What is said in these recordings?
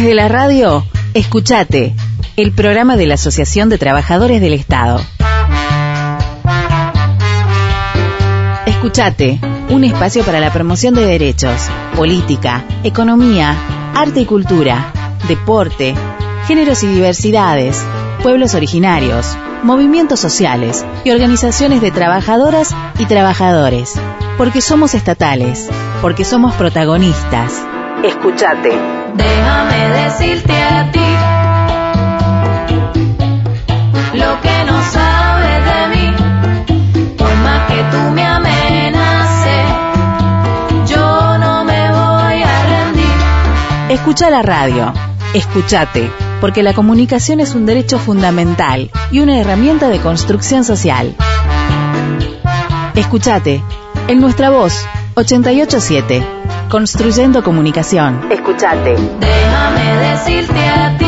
Desde la radio, escuchate, el programa de la Asociación de Trabajadores del Estado. Escuchate, un espacio para la promoción de derechos, política, economía, arte y cultura, deporte, géneros y diversidades, pueblos originarios, movimientos sociales y organizaciones de trabajadoras y trabajadores. Porque somos estatales, porque somos protagonistas. Escuchate. Déjame decirte a ti lo que no sabes de mí. Por más que tú me amenaces, yo no me voy a rendir. Escucha la radio. Escuchate, porque la comunicación es un derecho fundamental y una herramienta de construcción social. Escuchate, en nuestra voz, 887, Construyendo Comunicación. Escuchate. Déjame decirte a ti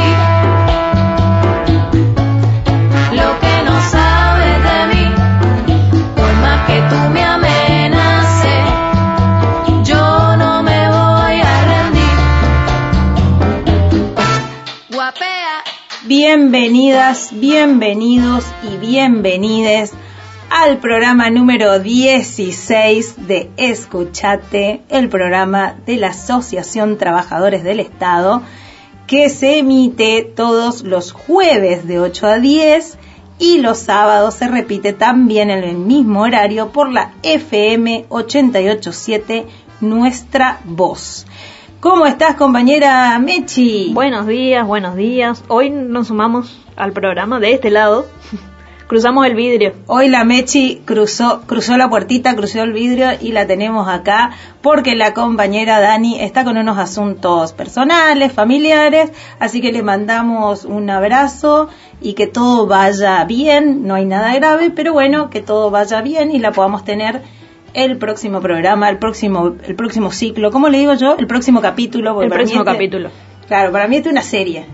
lo que no sabes de mí. Por más que tú me amenaces, yo no me voy a rendir. Guapea. Bienvenidas, bienvenidos y bienvenides al programa número 16 de Escuchate, el programa de la Asociación Trabajadores del Estado, que se emite todos los jueves de 8 a 10 y los sábados se repite también en el mismo horario por la FM 887 Nuestra Voz. ¿Cómo estás, compañera Mechi? Buenos días, buenos días. Hoy nos sumamos al programa de este lado. Cruzamos el vidrio. Hoy la Mechi cruzó, cruzó la puertita, cruzó el vidrio y la tenemos acá porque la compañera Dani está con unos asuntos personales, familiares, así que le mandamos un abrazo y que todo vaya bien, no hay nada grave, pero bueno, que todo vaya bien y la podamos tener el próximo programa, el próximo, el próximo ciclo, ¿cómo le digo yo? El próximo capítulo. El próximo capítulo. Claro, para mí es una serie.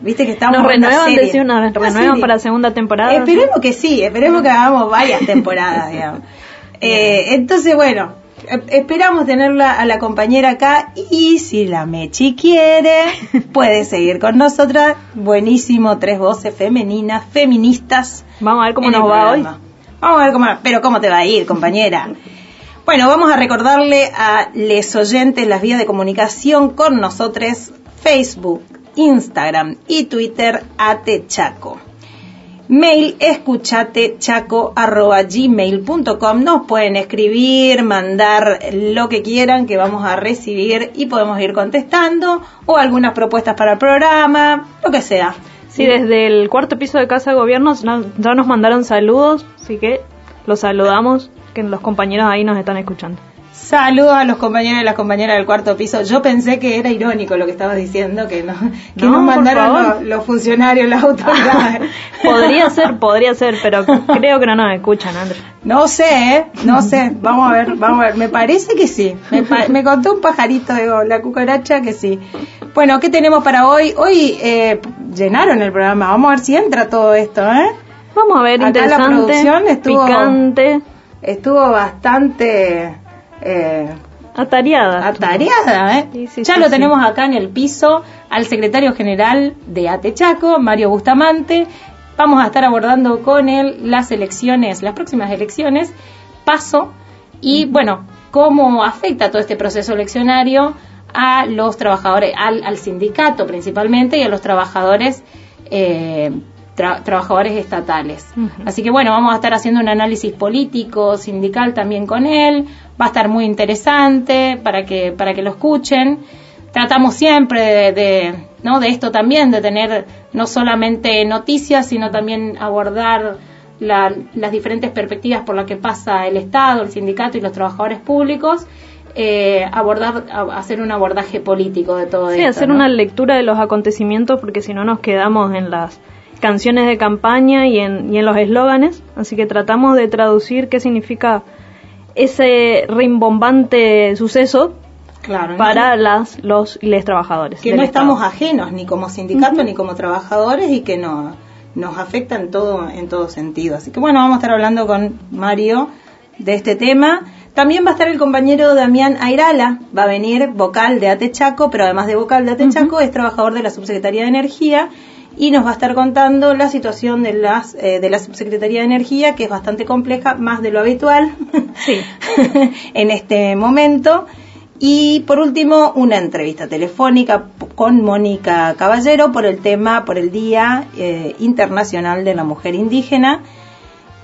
Viste que estamos Nos en una renuevan, serie. una renuevan serie. para segunda temporada. Esperemos que sí, esperemos que hagamos varias temporadas, digamos. Eh, entonces, bueno, eh, esperamos tenerla a la compañera acá y si la Mechi quiere, puede seguir con nosotras. Buenísimo, tres voces femeninas, feministas. Vamos a ver cómo nos va hoy. Vamos a ver cómo, pero cómo te va a ir, compañera. Bueno, vamos a recordarle a les oyentes las vías de comunicación con nosotros, Facebook, Instagram y Twitter, atechaco. Mail escuchatechaco.gmail.com Nos pueden escribir, mandar lo que quieran que vamos a recibir y podemos ir contestando o algunas propuestas para el programa, lo que sea. Sí, desde el cuarto piso de Casa de Gobierno no- ya nos mandaron saludos, así que los saludamos, que los compañeros ahí nos están escuchando. Saludos a los compañeros y las compañeras del cuarto piso. Yo pensé que era irónico lo que estabas diciendo, que, no, que No, nos mandaron los, los funcionarios, las autoridades. podría ser, podría ser, pero creo que no nos escuchan, Andrés. No sé, ¿eh? no sé. Vamos a ver, vamos a ver. Me parece que sí. Me, contó un pajarito, digo, la cucaracha que sí. Bueno, ¿qué tenemos para hoy? Hoy eh, llenaron el programa. Vamos a ver si entra todo esto, ¿eh? Vamos a ver, Acá la interesante, producción estuvo- picante, Estuvo bastante... Eh, atareada. atareada, ¿eh? Sí, sí, ya sí, lo tenemos acá en el piso al secretario general de Atechaco, Mario Bustamante. Vamos a estar abordando con él las elecciones, las próximas elecciones, paso y, bueno, cómo afecta todo este proceso eleccionario a los trabajadores, al, al sindicato principalmente y a los trabajadores. eh, tra- trabajadores estatales. Así que bueno, vamos a estar haciendo un análisis político, sindical también con él. Va a estar muy interesante para que, para que lo escuchen. Tratamos siempre de, de, ¿no? de esto también, de tener no solamente noticias, sino también abordar la- las diferentes perspectivas por las que pasa el Estado, el sindicato y los trabajadores públicos. eh, abordar, hacer un abordaje político de todo Sí, esto. hacer ¿no? una lectura de los acontecimientos porque si no nos quedamos en las canciones de campaña y en, y en los eslóganes, así que tratamos de traducir qué significa ese rimbombante suceso Claro, ¿no? para las, los y les trabajadores. que no Estado. estamos ajenos ni como sindicato ni como trabajadores y que no nos afecta en todo en todo sentido así que bueno vamos a estar hablando con Mario de este tema También va a estar el compañero Damián Airala, va a venir vocal de Atechaco, pero además de vocal de Atechaco es trabajador de la Subsecretaría de Energía y nos va a estar contando la situación de las eh, de la Subsecretaría de Energía, que es bastante compleja, más de lo habitual Sí. en este momento. Y por último, una entrevista telefónica con Mónica Caballero por el tema, por el Día eh, Internacional de la Mujer Indígena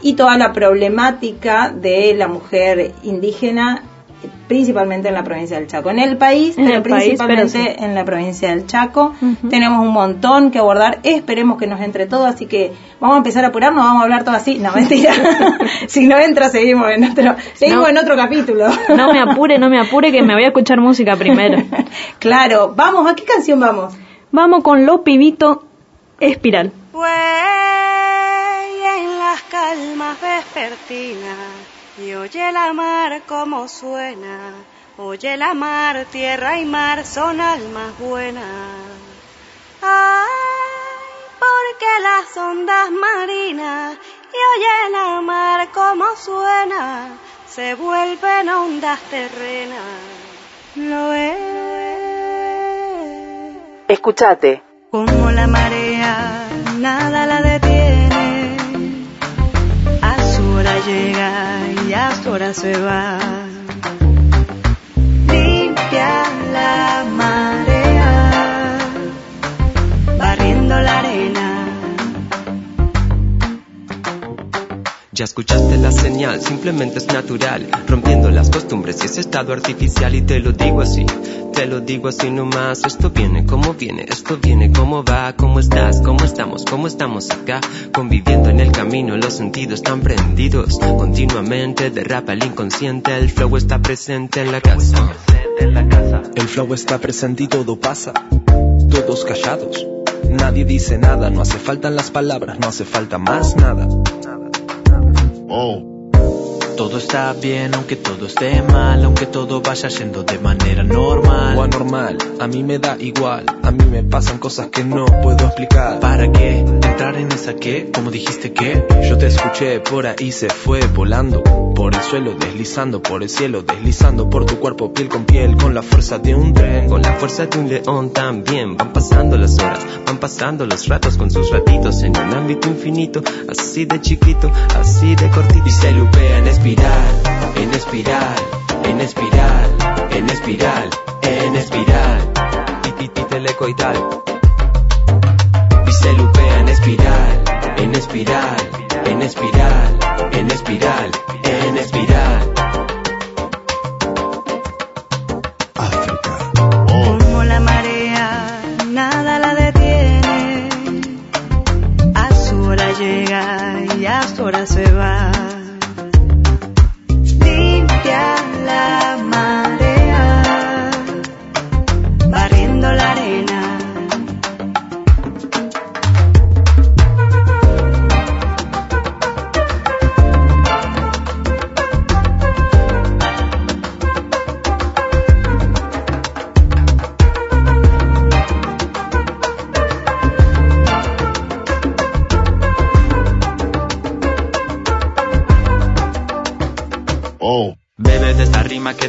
y toda la problemática de la mujer indígena, principalmente en la provincia del Chaco. En el país, En pero el país, principalmente pero sí. en la provincia del Chaco. Tenemos un montón que abordar. Esperemos que nos entre todo, así que vamos a empezar a apurarnos, vamos a hablar todo así. No, mentira. si no entra, seguimos en otro, seguimos No. en otro capítulo. No me apure, no me apure, que me voy a escuchar música primero. claro, vamos, ¿a qué canción vamos? Vamos con Lo Pibito Espiral. Güey, en las calmas vespertinas y oye la mar como suena. Oye la mar, tierra y mar son almas buenas. Ay, porque las ondas marinas y oye la mar como suena, se vuelven ondas terrenas. Lo es. Escuchate. Como la marea, se va. Ya escuchaste la señal, simplemente es natural, rompiendo las costumbres y ese estado artificial y te lo digo así, te lo digo así nomás, esto viene como viene, esto viene como va, cómo estás, cómo estamos, cómo estamos acá, conviviendo en el camino, los sentidos están prendidos, continuamente derrapa el inconsciente, el flow está presente en la casa. El flow está presente y todo pasa. Todos callados. Nadie dice nada, no hace falta las palabras, no hace falta más nada. oh. Todo está bien, aunque todo esté mal, aunque todo vaya yendo de manera normal. O anormal, a mí me da igual. A mí me pasan cosas que no puedo explicar. ¿Para qué? ¿Entrar en esa qué? ¿Cómo dijiste qué? Yo te escuché, por ahí se fue volando. Por el suelo, deslizando, por el cielo, deslizando por tu cuerpo, piel con piel, con la fuerza de un tren. Con la fuerza de un león también van pasando las horas, van pasando los ratos con sus ratitos en un ámbito infinito, así de chiquito, así de cortito. Y se espiral, en espiral, en espiral, en espiral, en espiral, y, y, y telecoidal. Y se lupea en espiral, en espiral, en espiral, en espiral, en espiral.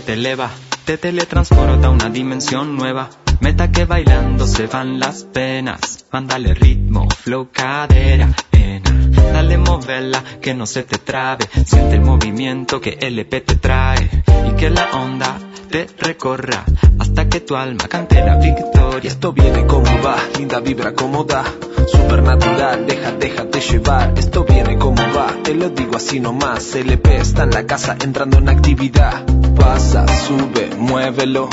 Te eleva, te teletransporta a una dimensión nueva. Meta que bailando se van las penas. Mándale ritmo, flow, cadera, ena. Dale moverla, que no se te trabe. Siente el movimiento que LP te trae. Que la onda te recorra hasta que tu alma cante la victoria. Esto viene como va, linda vibra como da. Supernatural, deja, déjate llevar. Esto viene como va, te lo digo así nomás. LP está en la casa entrando en actividad. Pasa, sube, muévelo.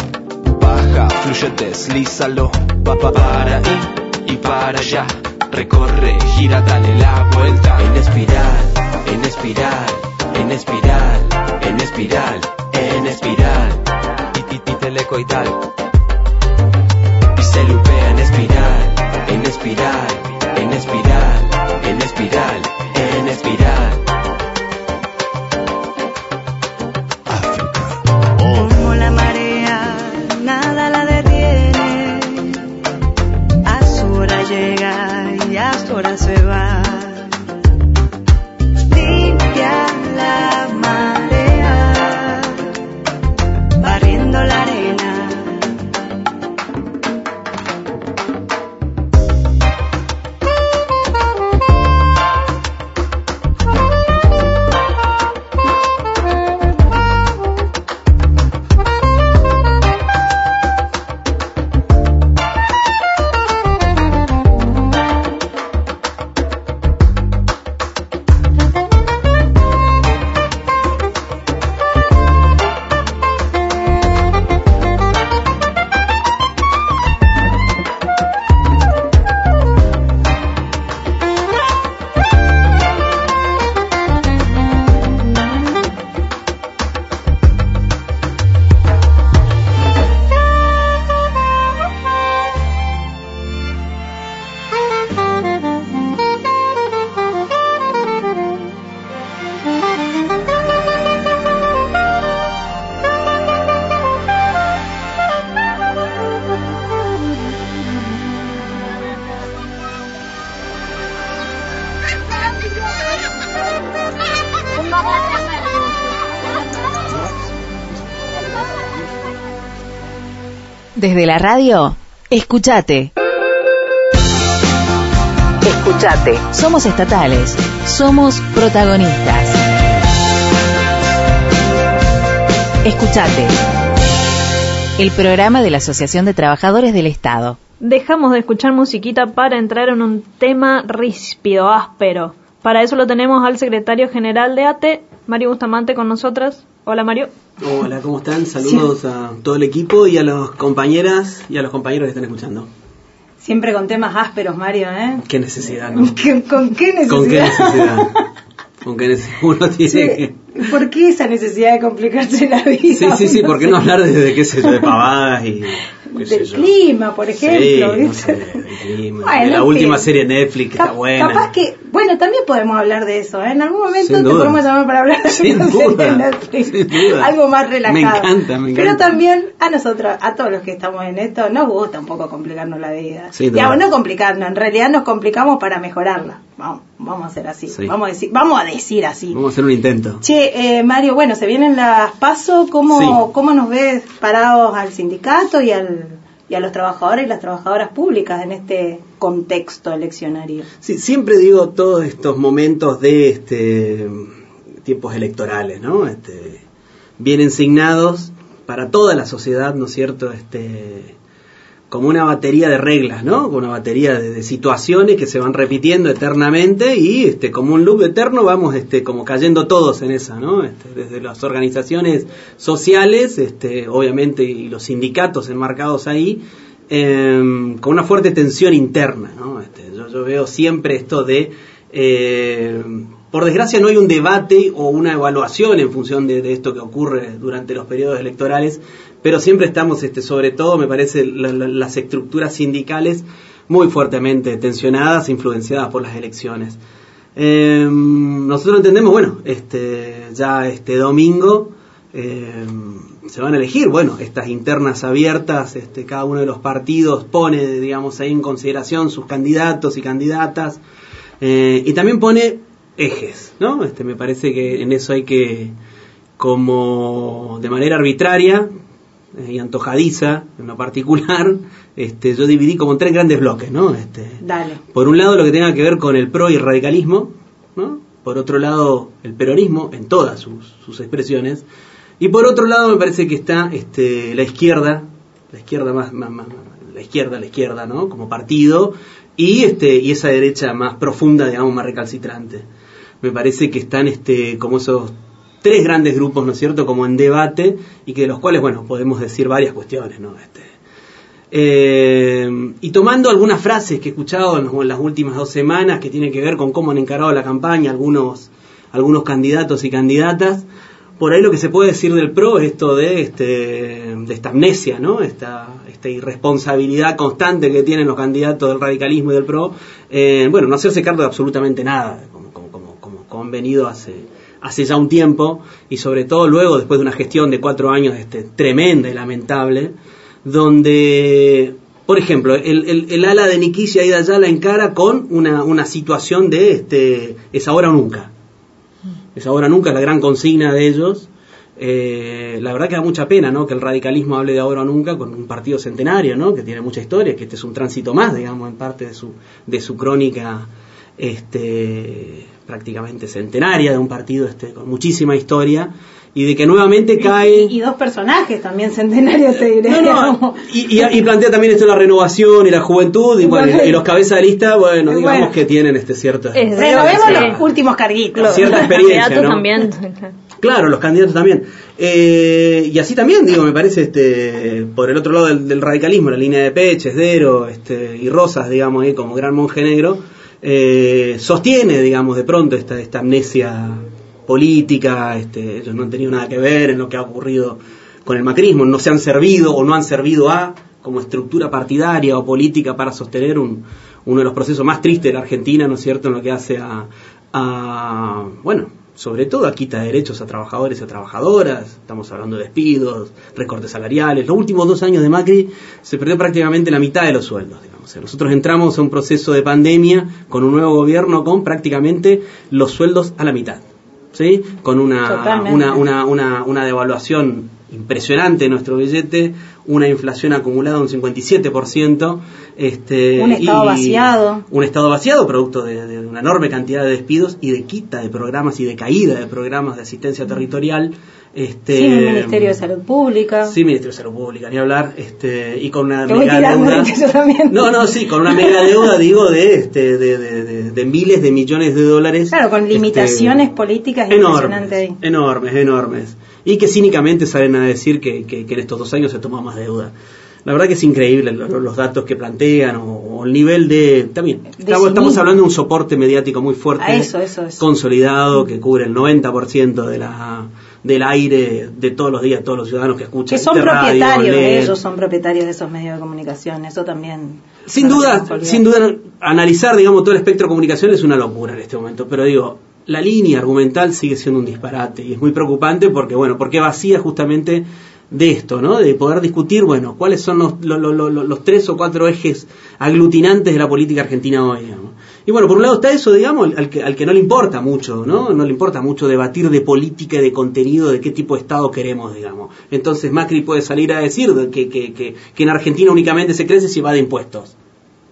Baja, fluye, deslízalo. Pa, pa, para ahí y para allá. Recorre, gira, dale la vuelta. En espiral, en espiral, en espiral, en espiral, en espiral. Telecoidal. Y se lupea en espiral, en espiral, en espiral, en espiral, en espiral. África. Como la marea, nada la detiene. A su hora llega y a su hora se va. Desde la radio, escúchate. Escúchate. Somos estatales. Somos protagonistas. Escúchate. El programa de la Asociación de Trabajadores del Estado. Dejamos de escuchar musiquita para entrar en un tema ríspido, áspero. Para eso lo tenemos al secretario general de ATE, Mario Bustamante, con nosotras. Hola Mario. Hola, ¿cómo están? Saludos a todo el equipo y a las compañeras y a los compañeros que están escuchando. Siempre con temas ásperos, Mario, ¿eh? Qué necesidad, ¿no? ¿Qué- ¿Con qué necesidad? ¿Con qué necesidad? ¿Con qué necesidad? Uno tiene Sí, que... ¿Por qué esa necesidad de complicarse la vida? Sí, sí, sí, ¿por qué no hablar desde qué sé yo, de pavadas y qué sé Del yo? clima, por ejemplo. Sí, no ¿viste? sé, del clima. Bueno, de la última serie Netflix que Cap- está buena. Capaz que, bueno, también podemos hablar de eso, ¿eh? En algún momento te podemos llamar para hablar de Sin una serie duda, Netflix. sin duda. Algo más relajado. Me encanta, me Pero también a nosotros, a todos los que estamos en esto, nos gusta un poco complicarnos la vida. Digamos, no complicarnos, en realidad nos complicamos para mejorarla. Vamos, vamos a hacer así. Sí. Vamos a decir, vamos a decir así. Vamos a hacer un intento. Che, eh, Mario, bueno, se vienen las pasos, ¿cómo, Sí. ¿cómo nos ves parados al sindicato y, al, y a los trabajadores y las trabajadoras públicas en este contexto eleccionario? Sí, siempre digo todos estos momentos de este tiempos electorales, ¿no? Este, vienen signados para toda la sociedad, ¿no es cierto? Este, como una batería de reglas, ¿no? Una batería de, situaciones que se van repitiendo eternamente y este, como un loop eterno vamos este, como cayendo todos en esa, ¿no? Este, desde las organizaciones sociales, este, obviamente, y los sindicatos enmarcados ahí, em, con una fuerte tensión interna, ¿no? Este, yo, veo siempre esto de... eh, por desgracia no hay un debate o una evaluación en función de, de esto que ocurre durante los periodos electorales, pero siempre estamos, este, sobre todo, me parece, la- la- las estructuras sindicales muy fuertemente tensionadas, influenciadas por las elecciones. Eh, nosotros entendemos, bueno, este, ya este domingo eh, se van a elegir, bueno, estas internas abiertas, este, cada uno de los partidos pone, digamos, ahí en consideración sus candidatos y candidatas, eh, y también pone ejes, ¿no? Este, me parece que en eso hay que, como de manera arbitraria y antojadiza, en lo particular, este, yo dividí como en tres grandes bloques, ¿no? Este, Dale. por un lado lo que tenga que ver con el pro y radicalismo, ¿no? Por otro lado el peronismo en todas sus, sus expresiones. Y por otro lado me parece que está este, la izquierda, la izquierda más, más- más- la izquierda, la izquierda, ¿no? Como partido, y este, y esa derecha más profunda, digamos, más recalcitrante. Me parece que están este, como esos tres grandes grupos, ¿no es cierto?, como en debate, y que de los cuales, bueno, podemos decir varias cuestiones, ¿no? Este, eh, y tomando algunas frases que he escuchado en, las últimas dos semanas que tienen que ver con cómo han encarado la campaña algunos, algunos candidatos y candidatas, por ahí lo que se puede decir del PRO es esto de, este, de esta amnesia, ¿no? esta, esta irresponsabilidad constante que tienen los candidatos del radicalismo y del PRO, bueno, no hacerse cargo de absolutamente nada, como, como, como, como, como han venido hace, hace ya un tiempo, y sobre todo luego, después de una gestión de cuatro años este, tremenda y lamentable, donde, por ejemplo, el, el, el ala de Nikishi Aida ya la encara con una, una situación de este, es ahora o nunca. Es ahora o nunca, es la gran consigna de ellos. Eh, la verdad que da mucha pena ¿no? que el radicalismo hable de ahora o nunca con un partido centenario, ¿no? que tiene mucha historia, que este es un tránsito más, digamos, en parte de su, de su crónica este, prácticamente centenaria de un partido este, con muchísima historia y de que nuevamente cae... Y, y dos personajes también centenarios, te diré. No, no, digamos. y, y- y plantea también esto de la renovación y la juventud, y, bueno, y los cabezas de lista, bueno, digamos bueno. que tienen este cierta, Es- Renovemos los últimos carguitos. cierta Los experiencia, candidatos ¿no? también. Claro, los candidatos también. Eh, y así también, digo, me parece, este, por el otro lado del, del radicalismo, la línea de Peche, Esdero este, y Rosas, digamos, ahí como gran monje negro, eh, sostiene, digamos, de pronto esta, esta amnesia política, este, ellos no han tenido nada que ver en lo que ha ocurrido con el macrismo, no se han servido o no han servido a como estructura partidaria o política para sostener un, uno de los procesos más tristes de la Argentina, ¿no es cierto?, en lo que hace a, a bueno, sobre todo a quita de derechos a trabajadores y a trabajadoras, estamos hablando de despidos, recortes salariales. Los últimos dos años de Macri se perdió prácticamente la mitad de los sueldos, digamos. Nosotros entramos a un proceso de pandemia con un nuevo gobierno con prácticamente los sueldos a la mitad. ¿sí? Con una, una, una, una, una devaluación impresionante de nuestro billete, una inflación acumulada de un 57%. Este, Un Estado y- vaciado. Un Estado vaciado, producto de, de una enorme cantidad de despidos y de quita de programas y de caída de programas de asistencia territorial. Este, Sin Ministerio de Salud Pública. Sin Ministerio de Salud Pública, ni hablar, este, y con una mega deuda. No, no, sí, con una mega deuda, digo, de, este, de, de, de- de miles de millones de dólares. Claro, con este, limitaciones políticas enormes, ahí. enormes, enormes. Y que cínicamente salen a decir que, que- que en estos dos años se toma más deuda. La verdad que es increíble lo- lo- los datos que plantean o, o el nivel de... También, estamos, hablando de un soporte mediático muy fuerte, eso, eso, eso. consolidado, que cubre el 90% de la, del aire de todos los días, todos los ciudadanos que escuchan. Que son de radio, propietarios, leen. ellos son propietarios de esos medios de comunicación, eso también. Sin duda, sin duda, analizar, digamos, todo el espectro de comunicación es una locura en este momento. Pero digo, la línea argumental sigue siendo un disparate y es muy preocupante porque, bueno, porque vacía justamente de esto, ¿no? De poder discutir, bueno, cuáles son los, lo- lo- lo- los tres o cuatro ejes aglutinantes de la política argentina hoy, digamos. Y bueno, por un lado está eso, digamos, al que, al que no le importa mucho, ¿no? No le importa mucho debatir de política y de contenido, de qué tipo de Estado queremos, digamos. Entonces Macri puede salir a decir de que, que, que, que en Argentina únicamente se crece si va de impuestos.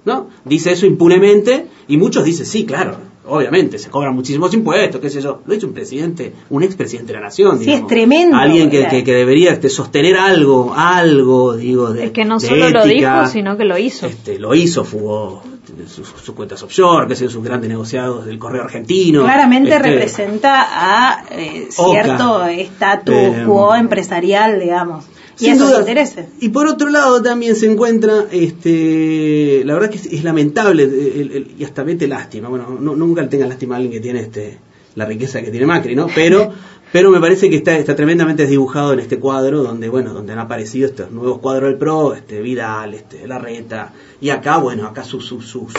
¿no? Dice eso impunemente y muchos dicen, sí, claro, obviamente, se cobran muchísimos impuestos, qué sé yo. Lo ha dicho un presidente, un expresidente de la nación. Sí, digamos. es tremendo. Alguien que, que, que debería este, sostener algo, algo, digo, de Es que no de solo lo dijo, sino que lo hizo. Este, lo hizo, fugó sus, sus cuentas offshore, que yo, sus grandes negociados del correo argentino. Claramente Este, representa a eh, cierto estatus Eh, quo empresarial, digamos. Y Sin duda. intereses. Y por otro lado también se encuentra, este, la verdad que es, es lamentable el- el- y hasta mete lástima. Bueno, no, nunca le tenga lástima a alguien que tiene este, la riqueza que tiene Macri, ¿no? Pero, pero me parece que está, está tremendamente desdibujado en este cuadro donde, bueno, donde han aparecido estos nuevos cuadros del PRO, este, Vidal, este, Larreta, y acá, bueno, acá sus, sus, sus,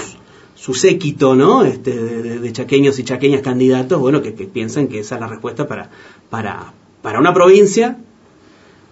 su séquito, ¿no? Este, de, chaqueños y chaqueñas candidatos, bueno, que, que piensan que esa es la respuesta para, para, para una provincia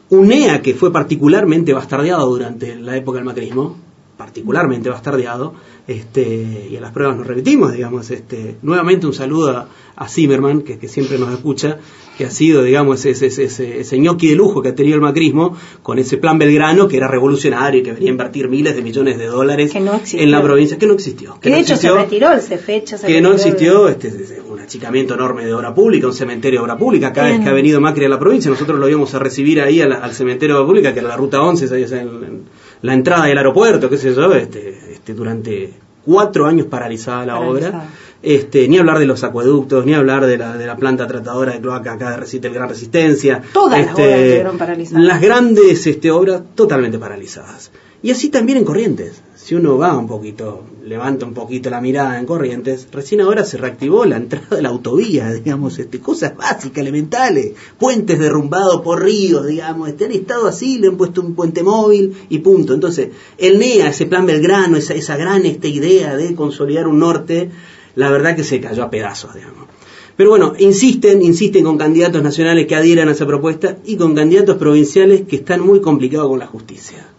UNEA, que fue particularmente bastardeado durante la época del macrismo, particularmente bastardeado, este, y a las pruebas nos repetimos, digamos, este, nuevamente un saludo a, a Zimmerman, que, que siempre nos escucha, que ha sido, digamos, ese, ese, ese, ese ñoqui de lujo que ha tenido el macrismo, con ese plan Belgrano, que era revolucionario y que venía a invertir miles de millones de dólares no en la provincia, que no existió. Que no de hecho existió, se retiró el CFECHA. se que no retiró existió este, un achicamiento enorme de obra pública, un cementerio de obra pública. Cada vez que ha venido Macri a la provincia, nosotros lo íbamos a recibir ahí a la- al cementerio de obra pública, que era la ruta 11, ahí, o sea, en, en la entrada del aeropuerto, qué sé yo, este, este, durante cuatro años paralizada la Paralizada. obra. Este, ni hablar de los acueductos, ni hablar de la, de la planta tratadora de cloaca acá de del Gran Resistencia. Todas las Este, obras estuvieron paralizadas. Las grandes este, obras totalmente paralizadas. Y así también en Corrientes. Si uno va un poquito, levanta un poquito la mirada en Corrientes, recién ahora se reactivó la entrada de la autovía, digamos, este, cosas básicas, elementales, puentes derrumbados por ríos, digamos, este, han estado así, le han puesto un puente móvil y punto. Entonces, el NEA, ese plan Belgrano, esa, esa gran esta idea de consolidar un norte, la verdad que se cayó a pedazos, digamos. Pero bueno, insisten, insisten con candidatos nacionales que adhieran a esa propuesta y con candidatos provinciales que están muy complicados con la justicia.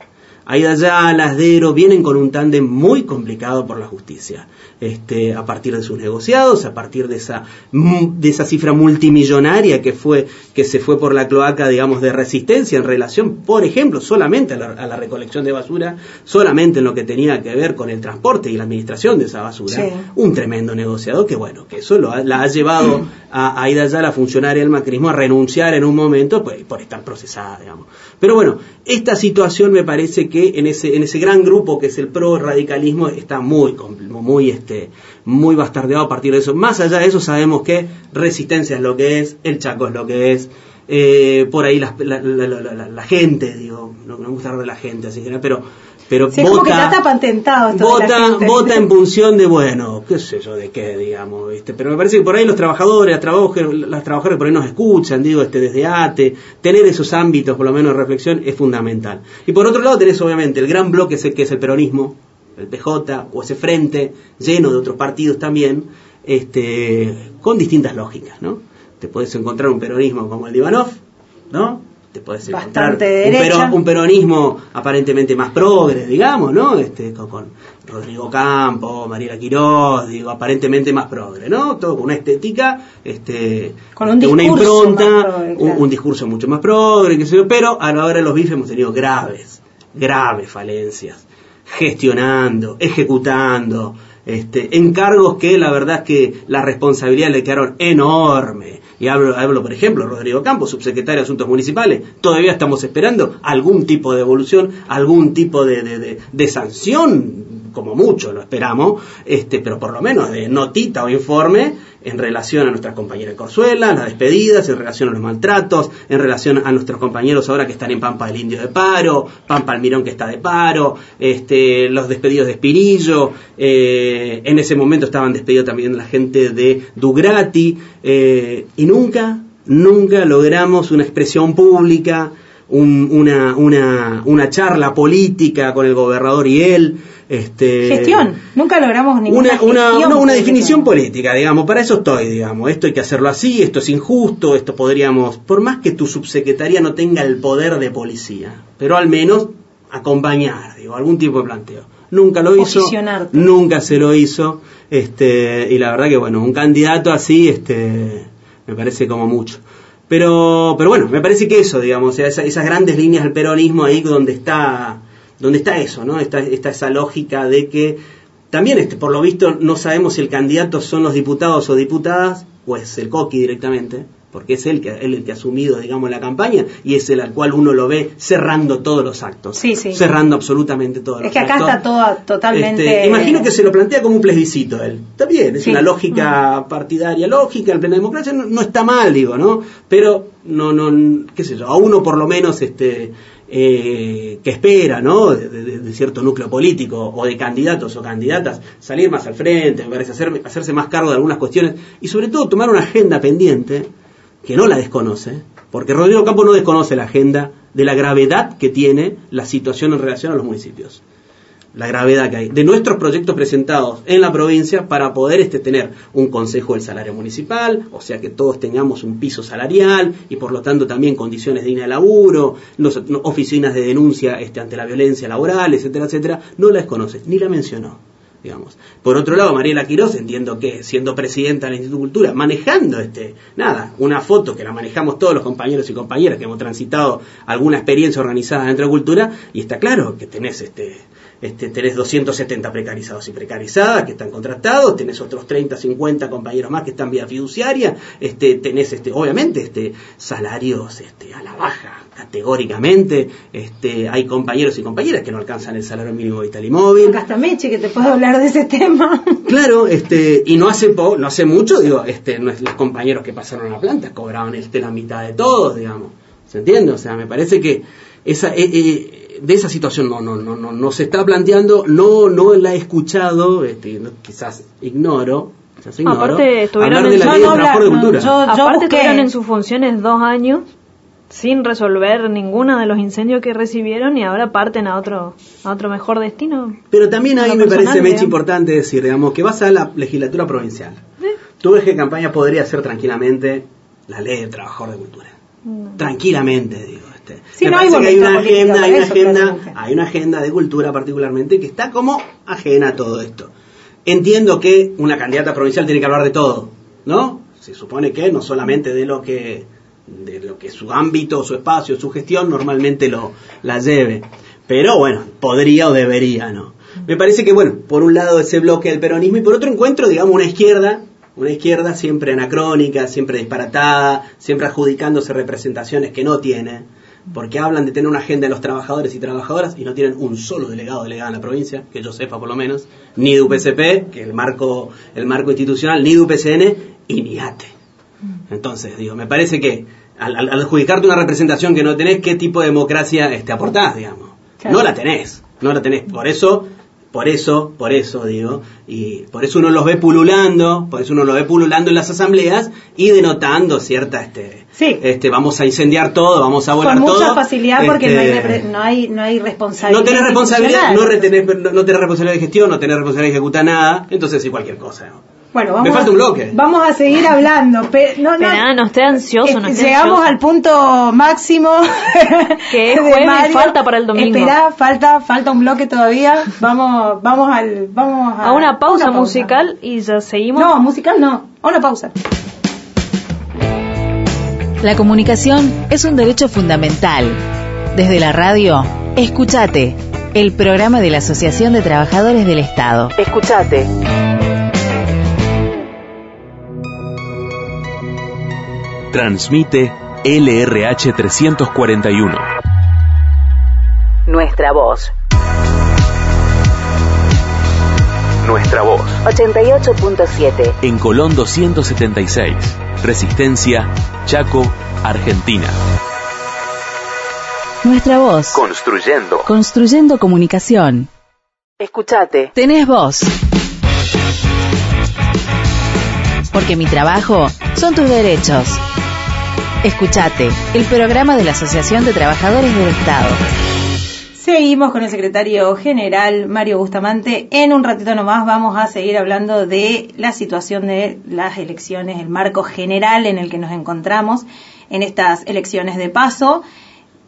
Aida Ayala, Asdero, vienen con un tándem muy complicado por la justicia. Este, a partir de sus negociados, a partir de esa, mu- de esa cifra multimillonaria que fue, que se fue por la cloaca, digamos, de resistencia en relación, por ejemplo, solamente a la, a la recolección de basura, solamente en lo que tenía que ver con el transporte y la administración de esa basura. Sí. Un tremendo negociador que, bueno, que eso lo ha- la ha llevado a Aida Ayala, funcionaria del macrismo, a renunciar en un momento pues, por estar procesada, digamos. Pero bueno, esta situación me parece que en ese, en ese gran grupo que es el pro radicalismo está muy, muy, este, muy bastardeado a partir de eso. Más allá de eso sabemos que resistencia es lo que es, el Chaco es lo que es, eh, por ahí la, la- la- gente, digo, no, me gusta hablar de la gente así que, pero, pero Sí, es como que vota- está patentado esto vota, vota en función de, bueno, qué sé yo, de qué, digamos, ¿viste? Pero me parece que por ahí los trabajadores, las trabajadoras, las trabajadoras por ahí nos escuchan, digo, este, desde ATE, tener esos ámbitos, por lo menos de reflexión, es fundamental. Y por otro lado tenés, obviamente, el gran bloque que es el peronismo, el PJ, o ese frente, lleno de otros partidos también, este, con distintas lógicas, ¿no? Te puedes encontrar un peronismo como el de Ivanov, ¿no? te Bastante encontrar de un, derecha. un peronismo aparentemente más progre, digamos, ¿no? Este, con, con Rodrigo Campo, Mariela Quiroz, digo, aparentemente más progre, ¿no? Todo con una estética, este, Con un este, una impronta, más progre, un, claro. un discurso mucho más progre, qué sé yo, pero a la hora de los bifes hemos tenido graves, graves falencias, gestionando, ejecutando, este, encargos que la verdad es que la responsabilidad le quedaron enorme. Y hablo, hablo, por ejemplo, Rodrigo Campos, subsecretario de Asuntos Municipales. Todavía estamos esperando algún tipo de evolución, algún tipo de- de- de sanción, como mucho lo esperamos, este, pero por lo menos de notita o informe en relación a nuestras compañeras de Corzuela, las despedidas, en relación a los maltratos, en relación a nuestros compañeros ahora que están en Pampa del Indio de paro, Pampa Almirón que está de paro, este, los despedidos de Espirillo, eh, en ese momento estaban despedidos también la gente de Dugrati, eh, y nunca, nunca logramos una expresión pública, un- una, una, una charla política con el gobernador y él. Este, Gestión. Nunca logramos ninguna una, una, gestión no, una pública. definición política, digamos, para eso estoy, digamos, esto hay que hacerlo así, esto es injusto, esto podríamos, por más que tu subsecretaría no tenga el poder de policía, pero al menos acompañar, digo, algún tipo de planteo. Nunca lo hizo, nunca se lo hizo, este, y la verdad que bueno, un candidato así, este, me parece como mucho. Pero, pero bueno, me parece que eso, digamos, o sea, esa- esas grandes líneas del peronismo ahí donde está, donde está eso, ¿no? Está, está esa lógica de que también, este, por lo visto, no sabemos si el candidato son los diputados o diputadas, o es el coqui directamente, porque es él, que, él el que ha asumido, digamos, la campaña, y es el al cual uno lo ve cerrando todos los actos. Sí, sí. Cerrando absolutamente todos Es los que acá actos. está todo totalmente... Este, imagino que se lo plantea como un plebiscito él. Está bien, es Sí. una lógica partidaria lógica, el plena democracia no, no está mal, digo, ¿no? Pero no, no, qué sé yo, a uno por lo menos este eh, que espera, ¿no? De, cierto núcleo político o de candidatos o candidatas, salir más al frente, hacerse más cargo de algunas cuestiones y sobre todo tomar una agenda pendiente que no la desconoce, porque Rodrigo Campos no desconoce la agenda de la gravedad que tiene la situación en relación a los municipios. La gravedad que hay. De nuestros proyectos presentados en la provincia para poder este, tener un consejo del salario municipal, o sea que todos tengamos un piso salarial y por lo tanto también condiciones dignas de laburo, los- oficinas de denuncia este, ante la violencia laboral, etcétera, etcétera, no la desconoce, ni la mencionó digamos. Por otro lado, Mariela Quiroz, entiendo que siendo presidenta del Instituto de Cultura, manejando este, nada, una foto que la manejamos todos los compañeros y compañeras que hemos transitado alguna experiencia organizada dentro de cultura, y está claro que tenés este, este, tenés 270 precarizados y precarizadas que están contratados, tenés otros 30, 50 compañeros más que están vía fiduciaria, este, tenés este, obviamente este, salarios este, a la baja, categóricamente, este, hay compañeros y compañeras que no alcanzan el salario mínimo vital y móvil. Está Meche, que te puedo hablar de ese tema. Claro, este, y no hace po- no hace mucho, digo, este, los compañeros que pasaron a la planta cobraban este, la mitad de todos, digamos. ¿Se entiende? O sea, me parece que esa, eh, eh, de esa situación no, no, no, no, no se está planteando, no, no la he escuchado, este, no- quizás ignoro, quizás ignoro, Aparte, estuvieron hablar de en- la no, ley no, de trabajo de habla- cultura. yo- Aparte estuvieron en sus funciones dos años sin resolver ninguno de los incendios que recibieron y ahora parten a otro a otro mejor destino. Pero también ahí me parece, digamos. importante decir, digamos, que vas a la legislatura provincial. Tu eje de campaña podría ser tranquilamente la ley del trabajador de cultura. Tranquilamente, digo. Este. Sí, me no hay que hay una agenda, hay una eso, agenda, hay una agenda de cultura particularmente que está como ajena a todo esto. Entiendo que una candidata provincial tiene que hablar de todo, ¿no? Se supone que no solamente de lo que de lo que su ámbito, su espacio, su gestión normalmente lo la lleve. Pero bueno, podría o debería, ¿no? Me parece que, bueno, por un lado ese bloque del peronismo y por otro encuentro, digamos, una izquierda, una izquierda siempre anacrónica, siempre disparatada, siempre adjudicándose representaciones que no tiene, porque hablan de tener una agenda de los trabajadores y trabajadoras y no tienen un solo delegado o delegada en la provincia, que yo sepa por lo menos, ni de UPCP, que es el marco, el marco institucional, ni de UPCN y ni ATE. Entonces, digo, me parece que al, al- al adjudicarte una representación que no tenés, ¿qué tipo de democracia este, aportás, digamos? Claro. No la tenés, no la tenés. Por eso, por eso, por eso, digo, y por eso uno los ve pululando, por eso uno los ve pululando en las asambleas y denotando cierta, este, Sí. este, vamos a incendiar todo, vamos a volar Con todo. mucha facilidad porque no, hay, este, no, hay, no hay responsabilidad. no tenés responsabilidad, no, retenés- no, no tenés responsabilidad de gestión, no tenés responsabilidad de ejecutar nada, entonces sí cualquier cosa. ¿no? Bueno, vamos Me falta un bloque. Vamos a seguir hablando. Pero no, no, Esperá, no esté ansioso, no Eh, esté Llegamos ansioso. al punto máximo. Que es de jueves falta para el domingo. Espera, falta, falta un bloque todavía. Vamos, vamos al, vamos a, A una pausa musical y ya seguimos. No, musical no. A una pausa. La comunicación es un derecho fundamental. Desde la radio, escúchate, el programa de la Asociación de Trabajadores del Estado. Escúchate. Transmite LRH 341. Nuestra voz. Nuestra voz. 88.7. En Colón 276. Resistencia, Chaco, Argentina. Nuestra voz. Construyendo. Construyendo comunicación. Escúchate. Tenés voz. Porque mi trabajo son tus derechos. Escúchate, el programa de la Asociación de Trabajadores del Estado. Seguimos con el secretario general Mario Bustamante. En un ratito nomás vamos a seguir hablando de la situación de las elecciones, el marco general en el que nos encontramos en estas elecciones de paso.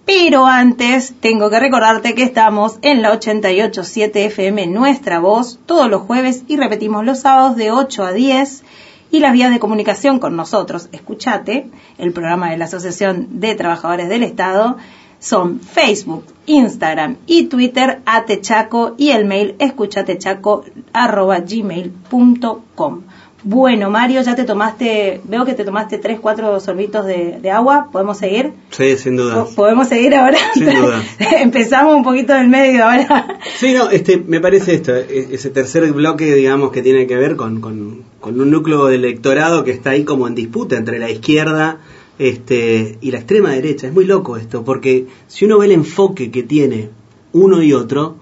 Pero antes tengo que recordarte que estamos en la 88.7 FM Nuestra Voz todos los jueves y repetimos los sábados de 8 a 10 y las vías de comunicación con nosotros, escuchate, el programa de la Asociación de Trabajadores del Estado, son Facebook, Instagram y Twitter atechaco y el mail escuchatechaco arroba gmail.com. Bueno, Mario, ya te tomaste, veo que te tomaste tres, cuatro sorbitos de, de agua, ¿podemos seguir? Sí, sin duda. Po- ¿Podemos seguir ahora? Sin duda. Empezamos un poquito del medio ahora. Sí, no, este, me parece esto, e- ese tercer bloque, digamos, que tiene que ver con, con, con un núcleo de electorado que está ahí como en disputa entre la izquierda este, y la extrema derecha. Es muy loco esto, porque si uno ve el enfoque que tiene uno y otro,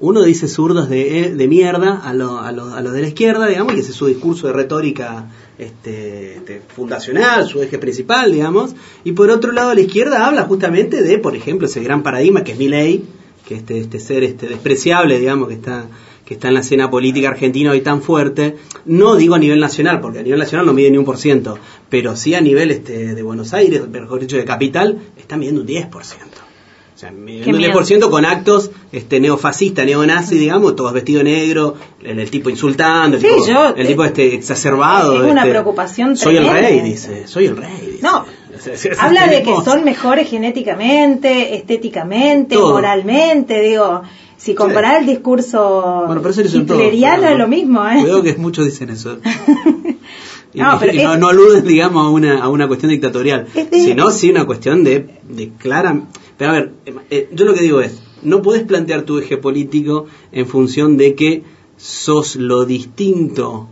uno dice zurdos de, eh, de mierda a, lo- a, los- a de la izquierda, digamos, y ese es su discurso de retórica este, este, fundacional, su eje principal, digamos, y por otro lado la izquierda habla justamente de, por ejemplo, ese gran paradigma que es mi ley, que este, este ser este despreciable, digamos, que está que está en la escena política argentina hoy tan fuerte, no digo a nivel nacional, porque a nivel nacional no mide ni un por ciento, pero sí a nivel este, de Buenos Aires, mejor dicho de capital, está midiendo un 10%. O sea, midiendo un miedo. 10% con actos este, neofascistas, neonazi, digamos, todos vestidos negro, el, el tipo insultando, el Sí, tipo, yo- el tipo este exacerbado. Es una este, preocupación Soy el rey, dice, soy el rey. dice. No, Habla de que son mejores genéticamente, estéticamente, Todo. moralmente, digo, si comparar el discurso Bueno, pero eso dicen hitleriano cuidado, es lo mismo, ¿eh? Cuidado que muchos dicen eso. Y, No, pero y no, es- no aluden, digamos, a una, a una cuestión dictatorial, de- sino sí una cuestión de, de clara... Pero a ver, eh, yo lo que digo es, no podés plantear tu eje político en función de que sos lo distinto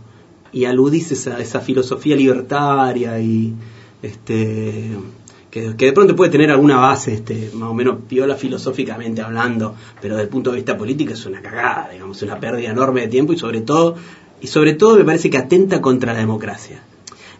y aludís esa, esa filosofía libertaria y este que, de pronto puede tener alguna base este más o menos piola filosóficamente hablando pero desde el punto de vista político es una cagada digamos una pérdida enorme de tiempo y sobre todo y sobre todo me parece que atenta contra la democracia.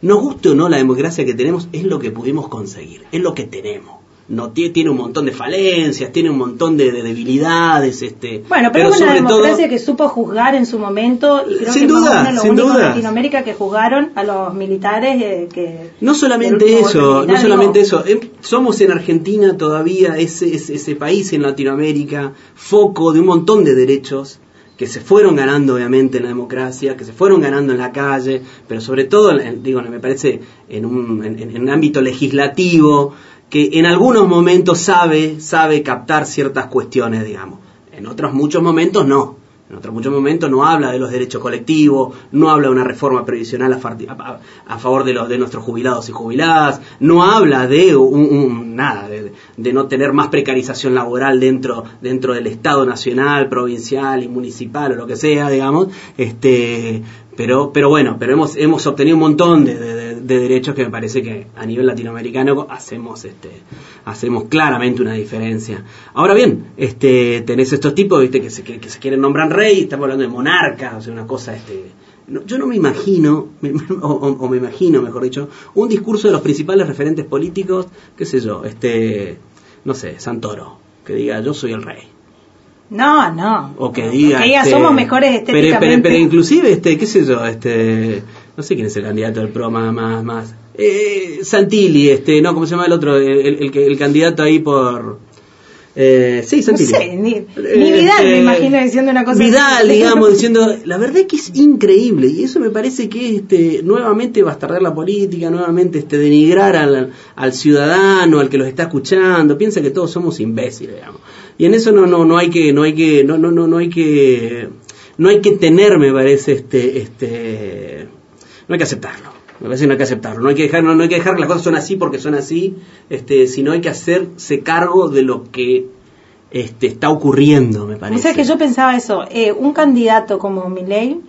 Nos guste o no la democracia que tenemos es lo que pudimos conseguir es lo que tenemos no tie- tiene un montón de falencias tiene un montón de, de debilidades este Bueno, pero, es una sobre todo democracia que supo juzgar en su momento y creo Sin que duda, los sin duda. en Latinoamérica que juzgaron a los militares eh, que No solamente eso, no solamente digo, eso. Eh, Somos en Argentina todavía ese, ese, ese país en Latinoamérica, foco de un montón de derechos que se fueron ganando obviamente en la democracia, que se fueron ganando en la calle, pero sobre todo, en- digo, me parece en un, en, en un ámbito legislativo que en algunos momentos sabe, sabe captar ciertas cuestiones, digamos. En otros muchos momentos no. En otros muchos momentos no habla de los derechos colectivos, no habla de una reforma previsional a, favor de, los, de nuestros jubilados y jubiladas, no habla de un, nada, de, no tener más precarización laboral dentro, dentro del Estado nacional, provincial y municipal o lo que sea, digamos. Este, pero, pero bueno, pero hemos, hemos obtenido un montón de- de- de derechos que me parece que a nivel latinoamericano hacemos, este, hacemos claramente una diferencia. Ahora bien, este, tenés estos tipos, viste, que se, que, se quieren nombrar rey, estamos hablando de monarca, o sea, una cosa, este, no- yo no me imagino, me- o, me imagino, mejor dicho, un discurso de los principales referentes políticos, qué sé yo, este, no sé, Santoro, que diga yo soy el rey. No, no. o que diga, Que diga, este, somos mejores pero, estéticamente. pero, pero inclusive este qué sé yo este no sé quién es el candidato del pro más más, más. Eh, Santilli este no cómo se llama el otro el, el, el candidato ahí por eh, sí No Santilli. sé, ni, ni Eh, Vidal me eh, imagino diciendo una cosa Vidal, digamos, diciendo, la verdad que es increíble y eso me parece que este nuevamente bastardear la política, nuevamente este denigrar al, al ciudadano, al que los está escuchando, piensa que todos somos imbéciles, digamos. Y en eso no no no hay que no hay que no no no no hay que no hay que tener, me parece este este no hay que aceptarlo. Me parece que no hay que aceptarlo, no hay que dejar, no, no hay que dejar que las cosas son así porque son así, este, sino hay que hacerse cargo de lo que este, está ocurriendo, me O parece. sea que yo pensaba eso, eh, un candidato como Milei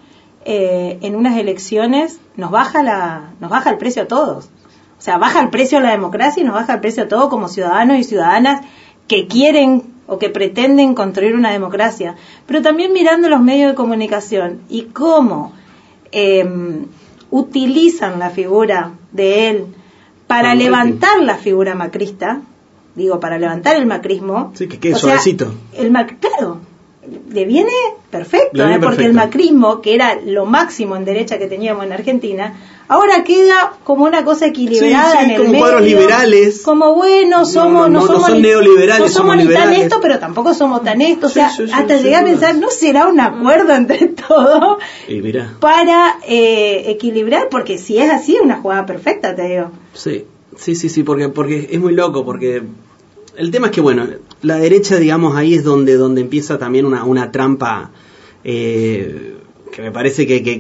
eh, en unas elecciones nos baja la nos baja el precio a todos. O sea, baja el precio a la democracia y nos baja el precio a todos como ciudadanos y ciudadanas que quieren o que pretenden construir una democracia. Pero también mirando los medios de comunicación y cómo eh, utilizan la figura de él para el levantar la figura macrista, digo, para levantar el macrismo. Sí, que quede O sea, suavecito. el mac claro, le viene perfecto, Le viene ¿eh? porque el macrismo, que era lo máximo en derecha que teníamos en Argentina, ahora queda como una cosa equilibrada Sí, sí, en el como medio. cuadros liberales. Como bueno, somos, no, no somos son ni- neoliberales, no somos, somos ni tan esto, pero tampoco somos tan esto. O sea, sí, hasta llegué a pensar, ¿no será un acuerdo entre todos Y mira, para eh, equilibrar? Porque si es así, es una jugada perfecta, te digo. sí, sí, sí, sí, porque, porque es muy loco, porque el tema es que, bueno, la derecha, digamos, ahí es donde, donde empieza también una, una trampa eh, que me parece que, que,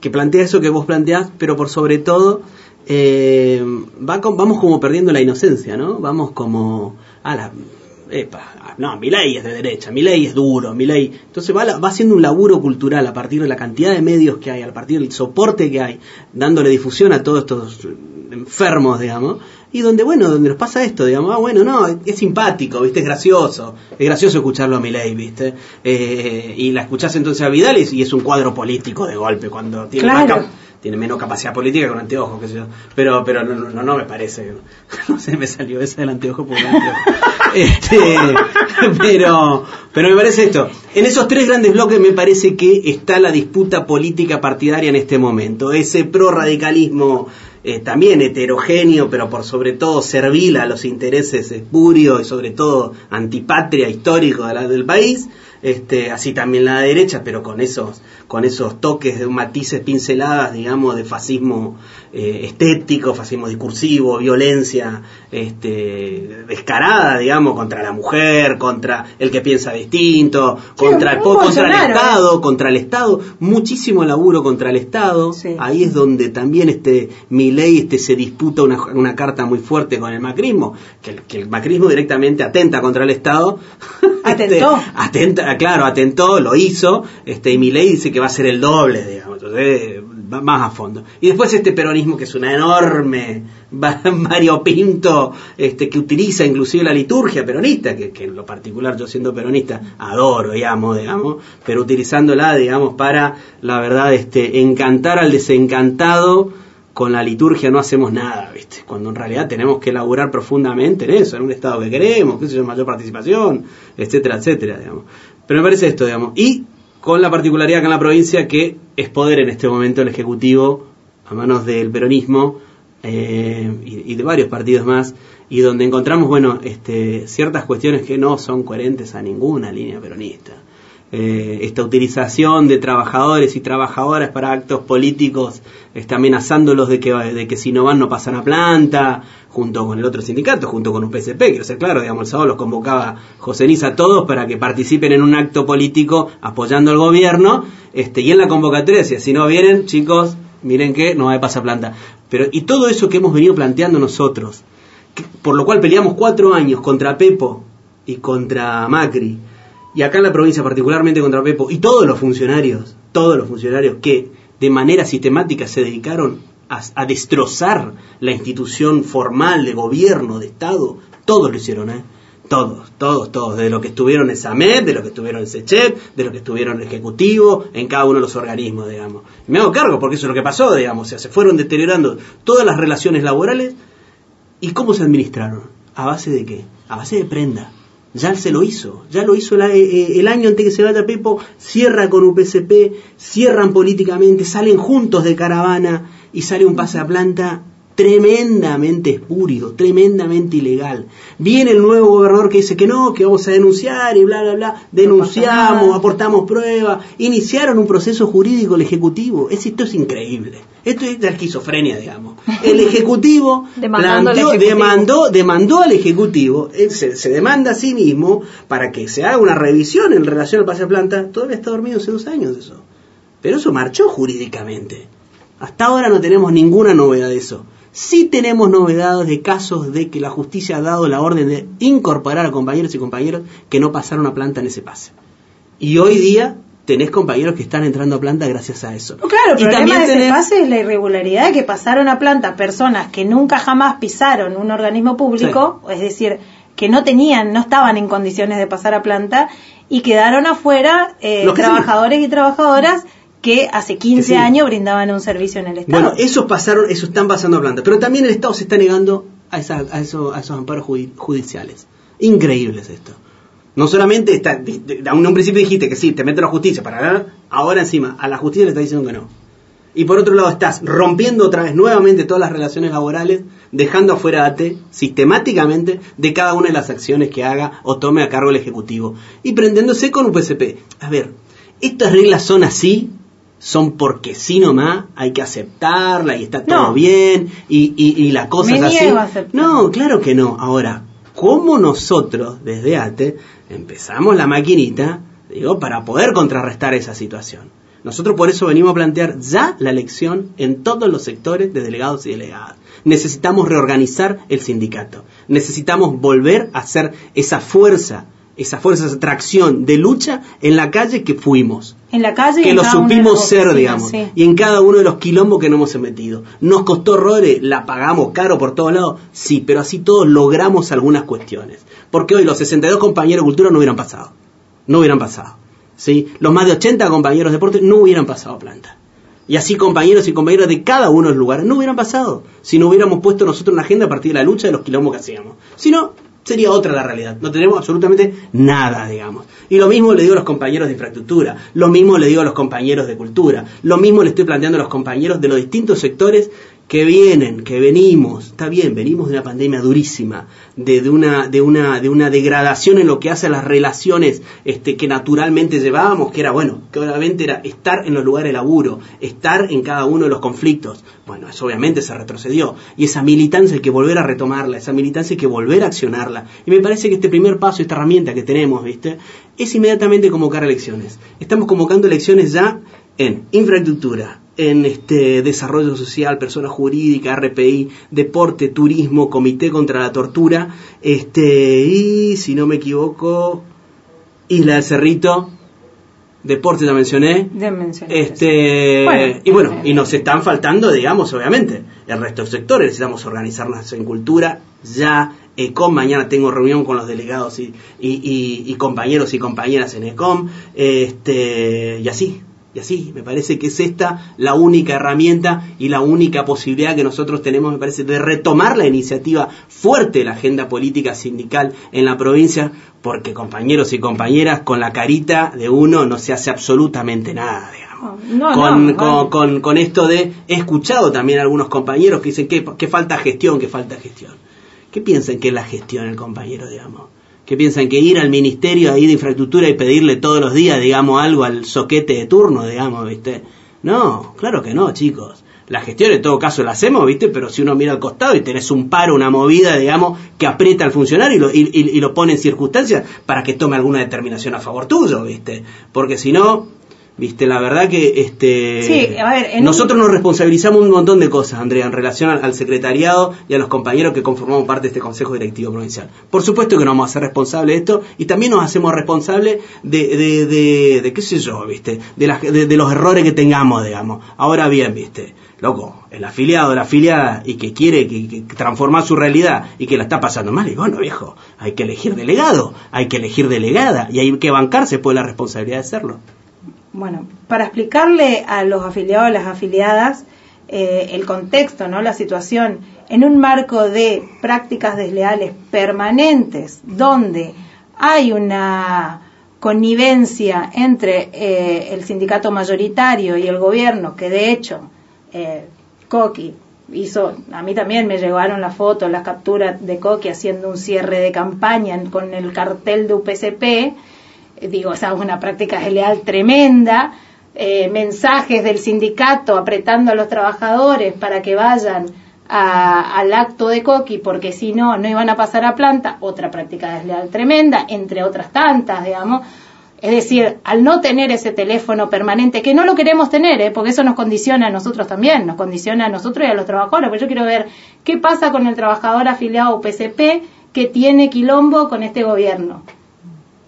que, plantea eso que vos planteás, pero por sobre todo, eh, va con- vamos como perdiendo la inocencia, ¿no? Vamos como, a la, epa, no, mi ley es de derecha, mi ley es duro, mi ley. Entonces va, va haciendo un laburo cultural a partir de la cantidad de medios que hay, a partir del soporte que hay, dándole difusión a todos estos enfermos, digamos, y donde, bueno, donde nos pasa esto, digamos, ah, bueno, no, es, simpático, ¿viste? Es gracioso, es gracioso escucharlo a Milei, ¿viste? Eh, y la escuchás entonces a Vidal y, y es un cuadro político de golpe, cuando tiene, Claro. tiene menos capacidad política con anteojos, qué sé yo, pero, pero no, no, no me parece, no sé, me salió esa del anteojo porque este, pero, pero me parece esto, en esos tres grandes bloques me parece que está la disputa política partidaria en este momento, ese pro-radicalismo eh, también heterogéneo, pero por sobre todo servil a los intereses espurios y sobre todo antipatria histórico de la- del país, este, así también la derecha, pero con esos, con esos toques de matices pinceladas, digamos, de fascismo eh, estético, fascismo discursivo, violencia este, descarada, digamos, contra la mujer, contra el que piensa distinto, contra, el, contra el Bolsonaro, ¿eh? Estado, contra el Estado, muchísimo laburo contra el Estado. Sí. Ahí es donde también este ley este se disputa una, una carta muy fuerte con el macrismo, que el, que el macrismo directamente atenta contra el Estado. Atentó. Este, atenta, claro, atentó, lo hizo, este, y ley dice que va a ser el doble, digamos, entonces va más a fondo. Y después este peronismo que es una enorme va- variopinto, este, que utiliza inclusive la liturgia peronista, que, que en lo particular yo siendo peronista adoro y amo, digamos, pero utilizándola, digamos, para, la verdad, este, encantar al desencantado, con la liturgia no hacemos nada, ¿viste? Cuando en realidad tenemos que elaborar profundamente en eso, en un estado que queremos, qué sé yo, mayor participación, etcétera, etcétera, digamos. Pero me parece esto, digamos. Y con la particularidad acá en la provincia que es poder en este momento el Ejecutivo, a manos del peronismo eh, y, y de varios partidos más, y donde encontramos, bueno, este, ciertas cuestiones que no son coherentes a ninguna línea peronista. Eh, esta utilización de trabajadores y trabajadoras para actos políticos, está amenazándolos de que, si no van no pasan a planta, junto con el otro sindicato, junto con un PSP, quiero ser claro, digamos, el sábado los convocaba José Niza a todos para que participen en un acto político apoyando al gobierno, este, y en la convocatoria decía, si no vienen, chicos, miren que no hay pasaplanta. Pero, y todo eso que hemos venido planteando nosotros, por lo cual peleamos cuatro años contra Pepo y contra Macri, y acá en la provincia particularmente contra Pepo, y todos los funcionarios, todos los funcionarios que de manera sistemática se dedicaron a, destrozar la institución formal de gobierno, de Estado, todos lo hicieron, ¿eh? Todos, todos, todos, de lo que estuvieron en SAMED, de lo que estuvieron en SECHEP, de lo que estuvieron en Ejecutivo, en cada uno de los organismos, digamos. Me hago cargo porque eso es lo que pasó, digamos, o sea, se fueron deteriorando todas las relaciones laborales ¿Y cómo se administraron? ¿A base de qué? A base de prenda. Ya se lo hizo, ya lo hizo la- eh, eh, el año antes que se vaya Pepo, cierra con UPCP, cierran políticamente, salen juntos de caravana y sale un pase a planta tremendamente espúrido, tremendamente ilegal. Viene el nuevo gobernador que dice que no, que vamos a denunciar y bla, bla, bla. Denunciamos, aportamos pruebas, iniciaron un proceso jurídico el Ejecutivo. Es, esto es increíble. Esto es la esquizofrenia, digamos. El Ejecutivo planteó- Ejecutivo. demandó, demandó al Ejecutivo, él se, se demanda a sí mismo para que se haga una revisión en relación al pase a planta. Todavía está dormido hace dos años eso. Pero eso marchó jurídicamente. Hasta ahora no tenemos ninguna novedad de eso. Sí tenemos novedades de casos de que la justicia ha dado la orden de incorporar a compañeros y compañeras que no pasaron a planta en ese pase. Y hoy día tenés compañeros que están entrando a planta gracias a eso. Claro, el y problema de ese pase es la irregularidad de que pasaron a planta personas que nunca jamás pisaron un organismo público, es decir, que no tenían, no estaban en condiciones de pasar a planta y quedaron afuera eh, sí. trabajadores y trabajadoras que hace 15 Que sí. años brindaban un servicio en el Estado. Bueno, esos pasaron, esos están pasando a planta. Pero también el Estado se está negando a, esa- a, eso- a esos amparos judi- judiciales. Increíble es esto. No solamente está, de- de- a un, un principio dijiste que sí, te mete la justicia para ganar, ahora encima a la justicia le está diciendo que no. Y por otro lado estás rompiendo otra vez nuevamente todas las relaciones laborales, dejando afuera a ATE sistemáticamente de cada una de las acciones que haga o tome a cargo el Ejecutivo. Y prendiéndose con UPCP. A ver, estas reglas son así, son porque sí nomás, hay que aceptarla y está todo No. bien y, y, y la cosa Me es así. a. No, claro que no. Ahora, ¿cómo nosotros desde ATE empezamos la maquinita, digo, para poder contrarrestar esa situación? Nosotros por eso venimos a plantear ya la elección en todos los sectores de delegados y delegadas. Necesitamos reorganizar el sindicato. Necesitamos volver a ser esa fuerza, esa fuerza, esa tracción de lucha en la calle que fuimos en la calle y que en lo supimos ser, digamos, sí. y en cada uno de los quilombos que nos hemos metido. ¿Nos costó horrores? ¿La pagamos caro por todos lados? Sí, pero así todos logramos algunas cuestiones. Porque hoy los 62 compañeros de cultura no hubieran pasado. No hubieran pasado. ¿sí? Los más de 80 compañeros de deporte no hubieran pasado a planta. Y así compañeros y compañeras de cada uno de los lugares no hubieran pasado si no hubiéramos puesto nosotros una agenda a partir de la lucha de los quilombos que hacíamos. Si no, sería otra la realidad. No tenemos absolutamente nada, digamos. Y lo mismo le digo a los compañeros de infraestructura, lo mismo le digo a los compañeros de cultura, lo mismo le estoy planteando a los compañeros de los distintos sectores que vienen, que venimos, está bien, venimos de una pandemia durísima, de, una, de una, de una degradación en lo que hace a las relaciones este, que naturalmente llevábamos, que era bueno, que obviamente era estar en los lugares de laburo, estar en cada uno de los conflictos. Bueno, eso obviamente se retrocedió. Y esa militancia hay que volver a retomarla, esa militancia hay que volver a accionarla. Y me parece que este primer paso, esta herramienta que tenemos, ¿viste? Es inmediatamente convocar elecciones. Estamos convocando elecciones ya en infraestructura, en este desarrollo social, persona jurídica, RPI, deporte, turismo, comité contra la tortura, este y si no me equivoco, Isla del Cerrito, deporte ya mencioné, Ya mencioné este Bueno, y bueno, eh, y nos están faltando, digamos, obviamente, el resto del sector, necesitamos organizarnos en cultura, ya ECOM, mañana tengo reunión con los delegados y, y, y- y compañeros y compañeras en ECOM, este, y así, y así, me parece que es esta la única herramienta y la única posibilidad que nosotros tenemos, me parece, de retomar la iniciativa fuerte de la agenda política sindical en la provincia, porque compañeros y compañeras, con la carita de uno no se hace absolutamente nada, digamos No, con, no, con, vale. con- con esto de, he escuchado también a algunos compañeros que dicen que, que falta gestión, que falta gestión. ¿Qué piensan que es la gestión el compañero, digamos? ¿Qué piensan que ir al ministerio ahí de infraestructura y pedirle todos los días, digamos, algo al soquete de turno, digamos, ¿viste? No, claro que no, chicos. La gestión en todo caso la hacemos, ¿viste? Pero si uno mira al costado y tenés un paro, una movida, digamos, que aprieta al funcionario y lo, y- y lo pone en circunstancias para que tome alguna determinación a favor tuyo, ¿viste? Porque si no, ¿viste? La verdad que este Sí, a ver, en nosotros nos responsabilizamos un montón de cosas, Andrea, en relación al, al secretariado y a los compañeros que conformamos parte de este Consejo Directivo Provincial. Por supuesto que nos vamos a hacer responsables de esto y también nos hacemos responsables de, de, de, de qué sé yo, ¿viste? De, las- de, de los errores que tengamos, digamos. Ahora bien, ¿viste? Loco, el afiliado, la afiliada y que quiere que, que transformar su realidad y que la está pasando mal, y bueno, viejo, hay que elegir delegado, hay que elegir delegada y hay que bancarse por la responsabilidad de hacerlo. Bueno, para explicarle a los afiliados, a las afiliadas, eh, el contexto, ¿no? La situación en un marco de prácticas desleales permanentes, donde hay una connivencia entre eh, el sindicato mayoritario y el gobierno, que de hecho eh, Coqui hizo, a mí también me llegaron las fotos, las capturas de Coqui haciendo un cierre de campaña con el cartel de UPCP, digo, esa es una práctica desleal tremenda, eh, mensajes del sindicato apretando a los trabajadores para que vayan a- al acto de Coqui, porque si no, no iban a pasar a planta, otra práctica desleal tremenda, entre otras tantas, digamos. Es decir, al no tener ese teléfono permanente, que no lo queremos tener, ¿eh? porque eso nos condiciona a nosotros también, nos condiciona a nosotros y a los trabajadores, porque yo quiero ver qué pasa con el trabajador afiliado a que tiene quilombo con este gobierno.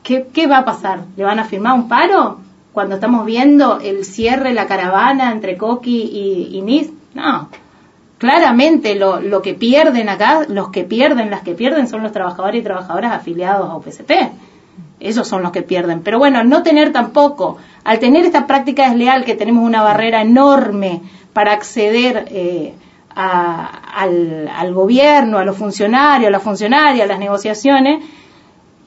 ¿Qué, va a pasar? ¿Le van a firmar un paro cuando estamos viendo el cierre, la caravana entre Coqui y, y NIS? No. Claramente lo, que pierden acá, los que pierden, las que pierden son los trabajadores y trabajadoras afiliados a UPCP. Esos son los que pierden. Pero bueno, no tener tampoco, al tener esta práctica desleal que tenemos una barrera enorme para acceder eh, a- al, al gobierno, a los funcionarios, a las funcionarias, a las negociaciones,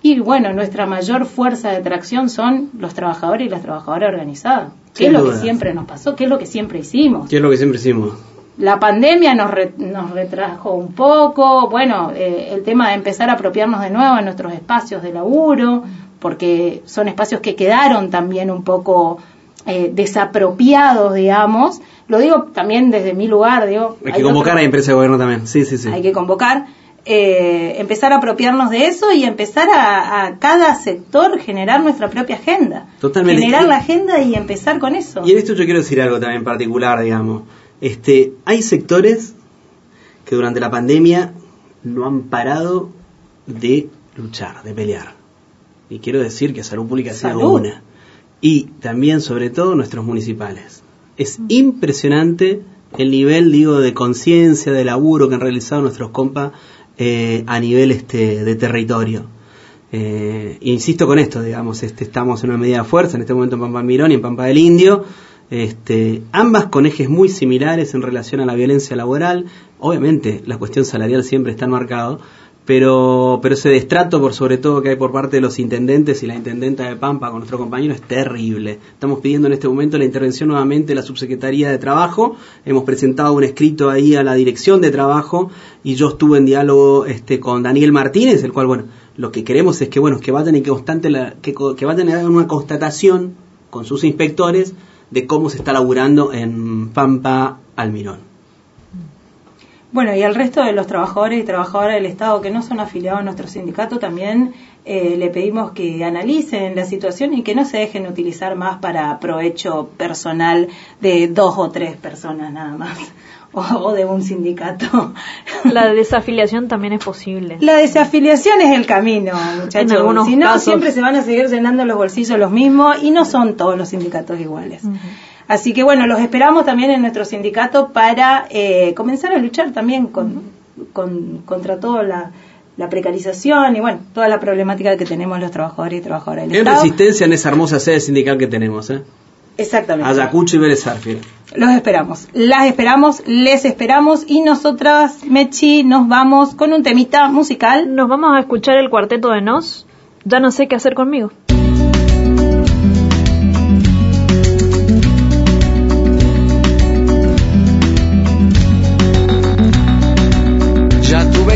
y bueno, nuestra mayor fuerza de tracción son los trabajadores y las trabajadoras organizadas. ¿Qué es lo duda. que siempre nos pasó? ¿Qué es lo que siempre hicimos? ¿Qué es lo que siempre hicimos? La pandemia nos, re- nos retrajo un poco, bueno, eh, el tema de empezar a apropiarnos de nuevo de nuestros espacios de laburo, porque son espacios que quedaron también un poco eh, desapropiados, digamos. Lo digo también desde mi lugar, digo. Hay hay que convocar otro- a empresa de gobierno también. Sí, sí, sí. hay que convocar, eh, empezar a apropiarnos de eso y empezar a, a cada sector generar nuestra propia agenda. Totalmente. Generar la agenda y empezar con eso. Y en esto yo quiero decir algo también particular, digamos. Este, hay sectores que durante la pandemia no han parado de luchar, de pelear. Y quiero decir que Salud Pública ha sido Salud. una. Y también, sobre todo, nuestros municipales. Es impresionante el nivel, digo, de conciencia, de laburo que han realizado nuestros compas eh, a nivel este, de territorio. Eh, insisto con esto, digamos, este, estamos en una medida de fuerza, en este momento en Pampa Mirón y en Pampa del Indio, este, ambas con ejes muy similares en relación a la violencia laboral. Obviamente, la cuestión salarial siempre está marcado, pero, pero ese destrato, por sobre todo, que hay por parte de los intendentes y la intendenta de Pampa con nuestro compañero es terrible. Estamos pidiendo en este momento la intervención nuevamente de la subsecretaría de Trabajo. Hemos presentado un escrito ahí a la dirección de Trabajo y yo estuve en diálogo este, con Daniel Martínez, el cual, bueno, lo que queremos es que, bueno, que va a tener que, constante la, que, que va a tener una constatación con sus inspectores de cómo se está laburando en Pampa Almirón. Bueno, y al resto de los trabajadores y trabajadoras del Estado que no son afiliados a nuestro sindicato también eh, le pedimos que analicen la situación y que no se dejen utilizar más para provecho personal de dos o tres personas nada más o, o de un sindicato. La desafiliación también es posible. La desafiliación es el camino, muchachos. En algunos si no, casos. siempre se van a seguir llenando los bolsillos los mismos y no son todos los sindicatos iguales. Así que bueno, los esperamos también en nuestro sindicato para eh, comenzar a luchar también con, con- contra toda la, la precarización y bueno, toda la problemática que tenemos los trabajadores y trabajadoras del En Estado. resistencia en esa hermosa sede sindical que tenemos, ¿eh? Exactamente. Ayacucho y Vélez. Los esperamos, las esperamos, les esperamos y nosotras, Mechi, nos vamos con un temita musical. Nos vamos a escuchar el cuarteto de Nos. Ya no sé qué hacer conmigo.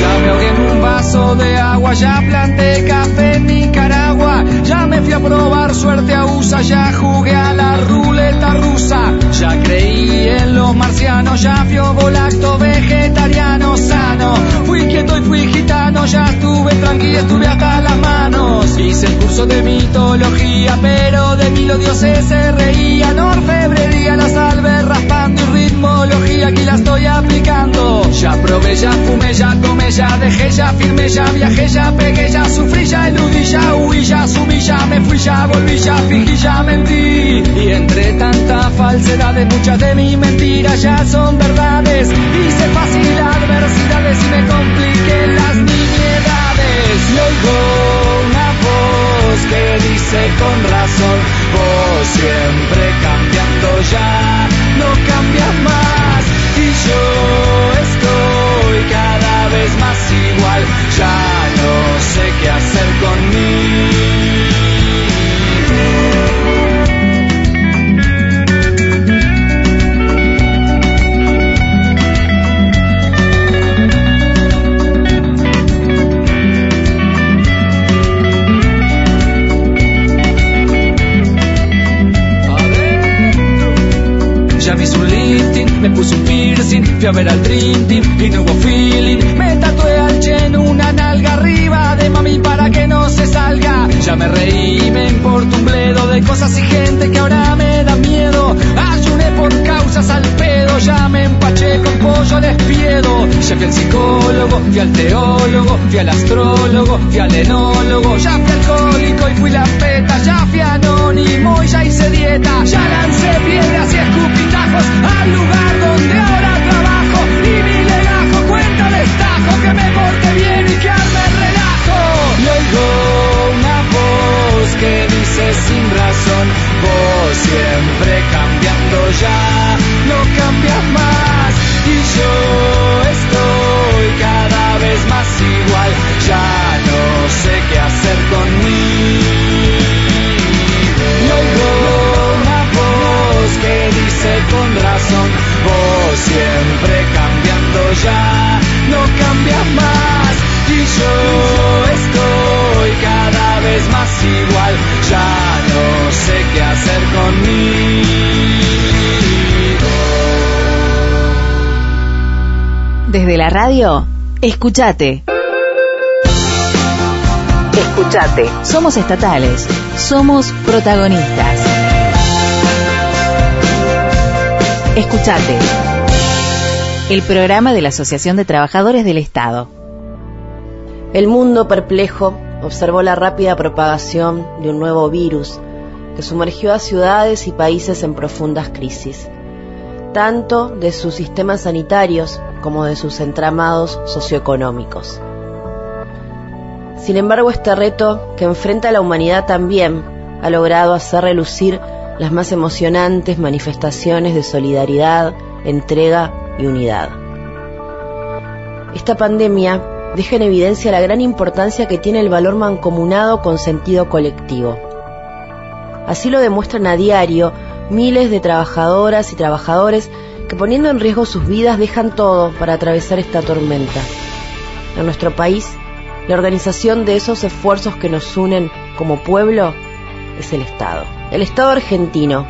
Ya me ahogué en un vaso de agua, ya planté café en Nicaragua, ya me fui a probar suerte a USA, ya jugué a la ruleta rusa, ya creí en los marcianos, ya fui lacto vegetariano. Fui quieto y fui gitano, ya estuve tranquilo, estuve hasta las manos. Hice el curso de mitología, pero de mí los dioses se reían. Orfebrería, la salve, raspando y ritmología, aquí la estoy aplicando. Ya probé, ya fumé, ya comé, ya dejé, ya firmé, ya viajé, ya pegué, ya sufrí, ya eludí, ya huí, ya sumí, ya me fui, ya volví, ya fingí, ya mentí. Y entre tanta falsedades, muchas de mis mentiras ya son verdades. Hice fácil adversidades y me compliqué las nimiedades. Y oigo una voz que dice con razón, vos siempre cambiando ya, no cambias más. Y yo estoy cada vez más igual, ya Ya hice un lifting, me puse un piercing, fui a ver al Dream y no hubo feeling. Me tatué al Chen una nalga arriba de mami para que no se salga. Ya me reí, me importa un bledo de cosas y gente que ahora me da miedo. Ayuné por causas al pedo, ya me empaché con pollo despiedo. Ya fui al psicólogo, fui al teólogo, fui al astrólogo, fui al enólogo. Ya fui alcohólico y fui la peta, ya fui anónimo y ya hice dieta. Ya lancé piedras y escupitajos al lugar donde ahora trabajo. Y mi legajo cuenta el estajo que me porte bien y que arme el relajo. Y oigo una voz que dice sin razón, vos siempre cambiando ya, no cambias más. Y yo estoy cada vez más siempre cambiando ya, no cambias más. Y yo estoy cada vez más igual, ya no sé qué hacer conmigo. Desde la radio, escúchate. Escúchate. Somos estatales. Somos protagonistas. Escúchate. El programa de la Asociación de Trabajadores del Estado. El mundo perplejo observó la rápida propagación de un nuevo virus que sumergió a ciudades y países en profundas crisis, tanto de sus sistemas sanitarios como de sus entramados socioeconómicos. Sin embargo, este reto que enfrenta la humanidad también ha logrado hacer relucir las más emocionantes manifestaciones de solidaridad, entrega unidad. Esta pandemia deja en evidencia la gran importancia que tiene el valor mancomunado con sentido colectivo. Así lo demuestran a diario miles de trabajadoras y trabajadores que poniendo en riesgo sus vidas dejan todo para atravesar esta tormenta. En nuestro país, la organización de esos esfuerzos que nos unen como pueblo es el Estado. El Estado argentino,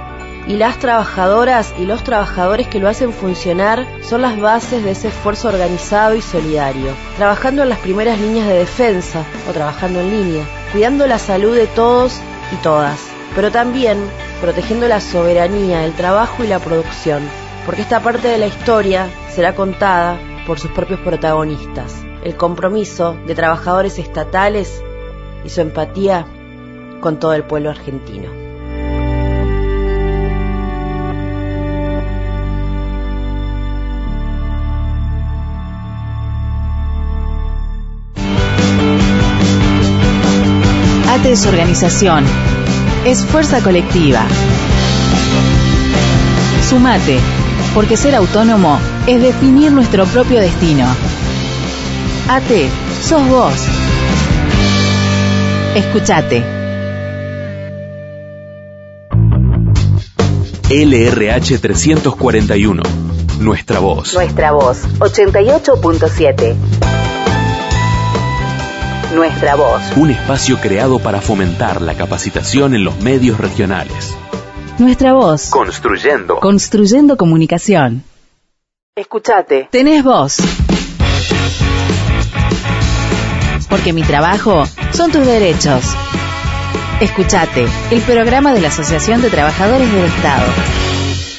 y las trabajadoras y los trabajadores que lo hacen funcionar son las bases de ese esfuerzo organizado y solidario, trabajando en las primeras líneas de defensa o trabajando en línea, cuidando la salud de todos y todas, pero también protegiendo la soberanía, el trabajo y la producción, porque esta parte de la historia será contada por sus propios protagonistas, el compromiso de trabajadores estatales y su empatía con todo el pueblo argentino. Es organización, es fuerza colectiva. Sumate, porque ser autónomo es definir nuestro propio destino. ATE, sos vos. Escuchate. LRH 341. Nuestra voz. Nuestra voz, 88.7. Nuestra voz. Un espacio creado para fomentar la capacitación en los medios regionales. Nuestra voz. Construyendo. Construyendo comunicación. Escuchate. Tenés voz. Porque mi trabajo son tus derechos. Escuchate, el programa de la Asociación de Trabajadores del Estado.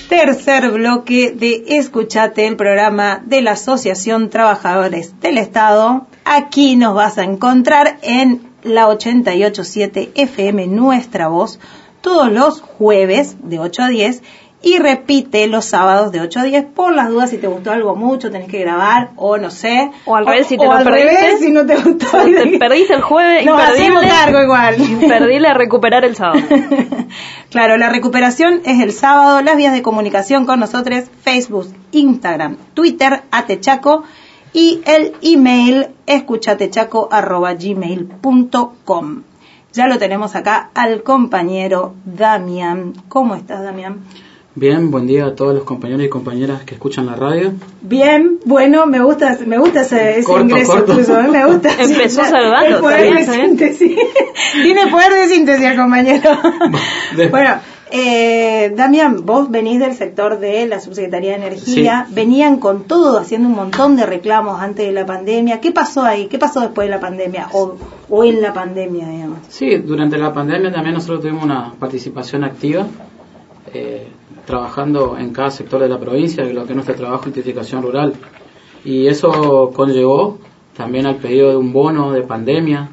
Tercer bloque de Escuchate, el programa de la Asociación Trabajadores del Estado. Aquí nos vas a encontrar en la 887 FM Nuestra Voz todos los jueves de 8 a 10 y repite los sábados de 8 a 10 por las dudas si te gustó algo mucho, tenés que grabar o no sé. O al revés si te o lo al perdiste. revés, si no te gustó. Te perdiste el jueves, hacemos imperdible. cargo igual. Imperdible a recuperar el sábado. Claro, la recuperación es el sábado. Las vías de comunicación con nosotros, Facebook, Instagram, Twitter, Atechaco y el email escuchatechaco.gmail.com. Ya lo tenemos acá al compañero Damián. ¿Cómo estás, Damián? Bien, buen día a todos los compañeros y compañeras que escuchan la radio. Bien, bueno, me gusta, me gusta ese, ese Corto, ingreso corto. incluso, ¿eh? me gusta. Empezó saludando, El poder bien, de síntesis. Tiene poder de síntesis el compañero. bueno, eh, Damián, vos venís del sector de la Subsecretaría de Energía, venían con todo haciendo un montón de reclamos antes de la pandemia. ¿Qué pasó ahí? ¿Qué pasó después de la pandemia o, o en la pandemia, digamos? Sí, durante la pandemia también nosotros tuvimos una participación activa, eh, trabajando en cada sector de la provincia, lo que es nuestro trabajo de identificación rural. Y eso conllevó también al pedido de un bono de pandemia,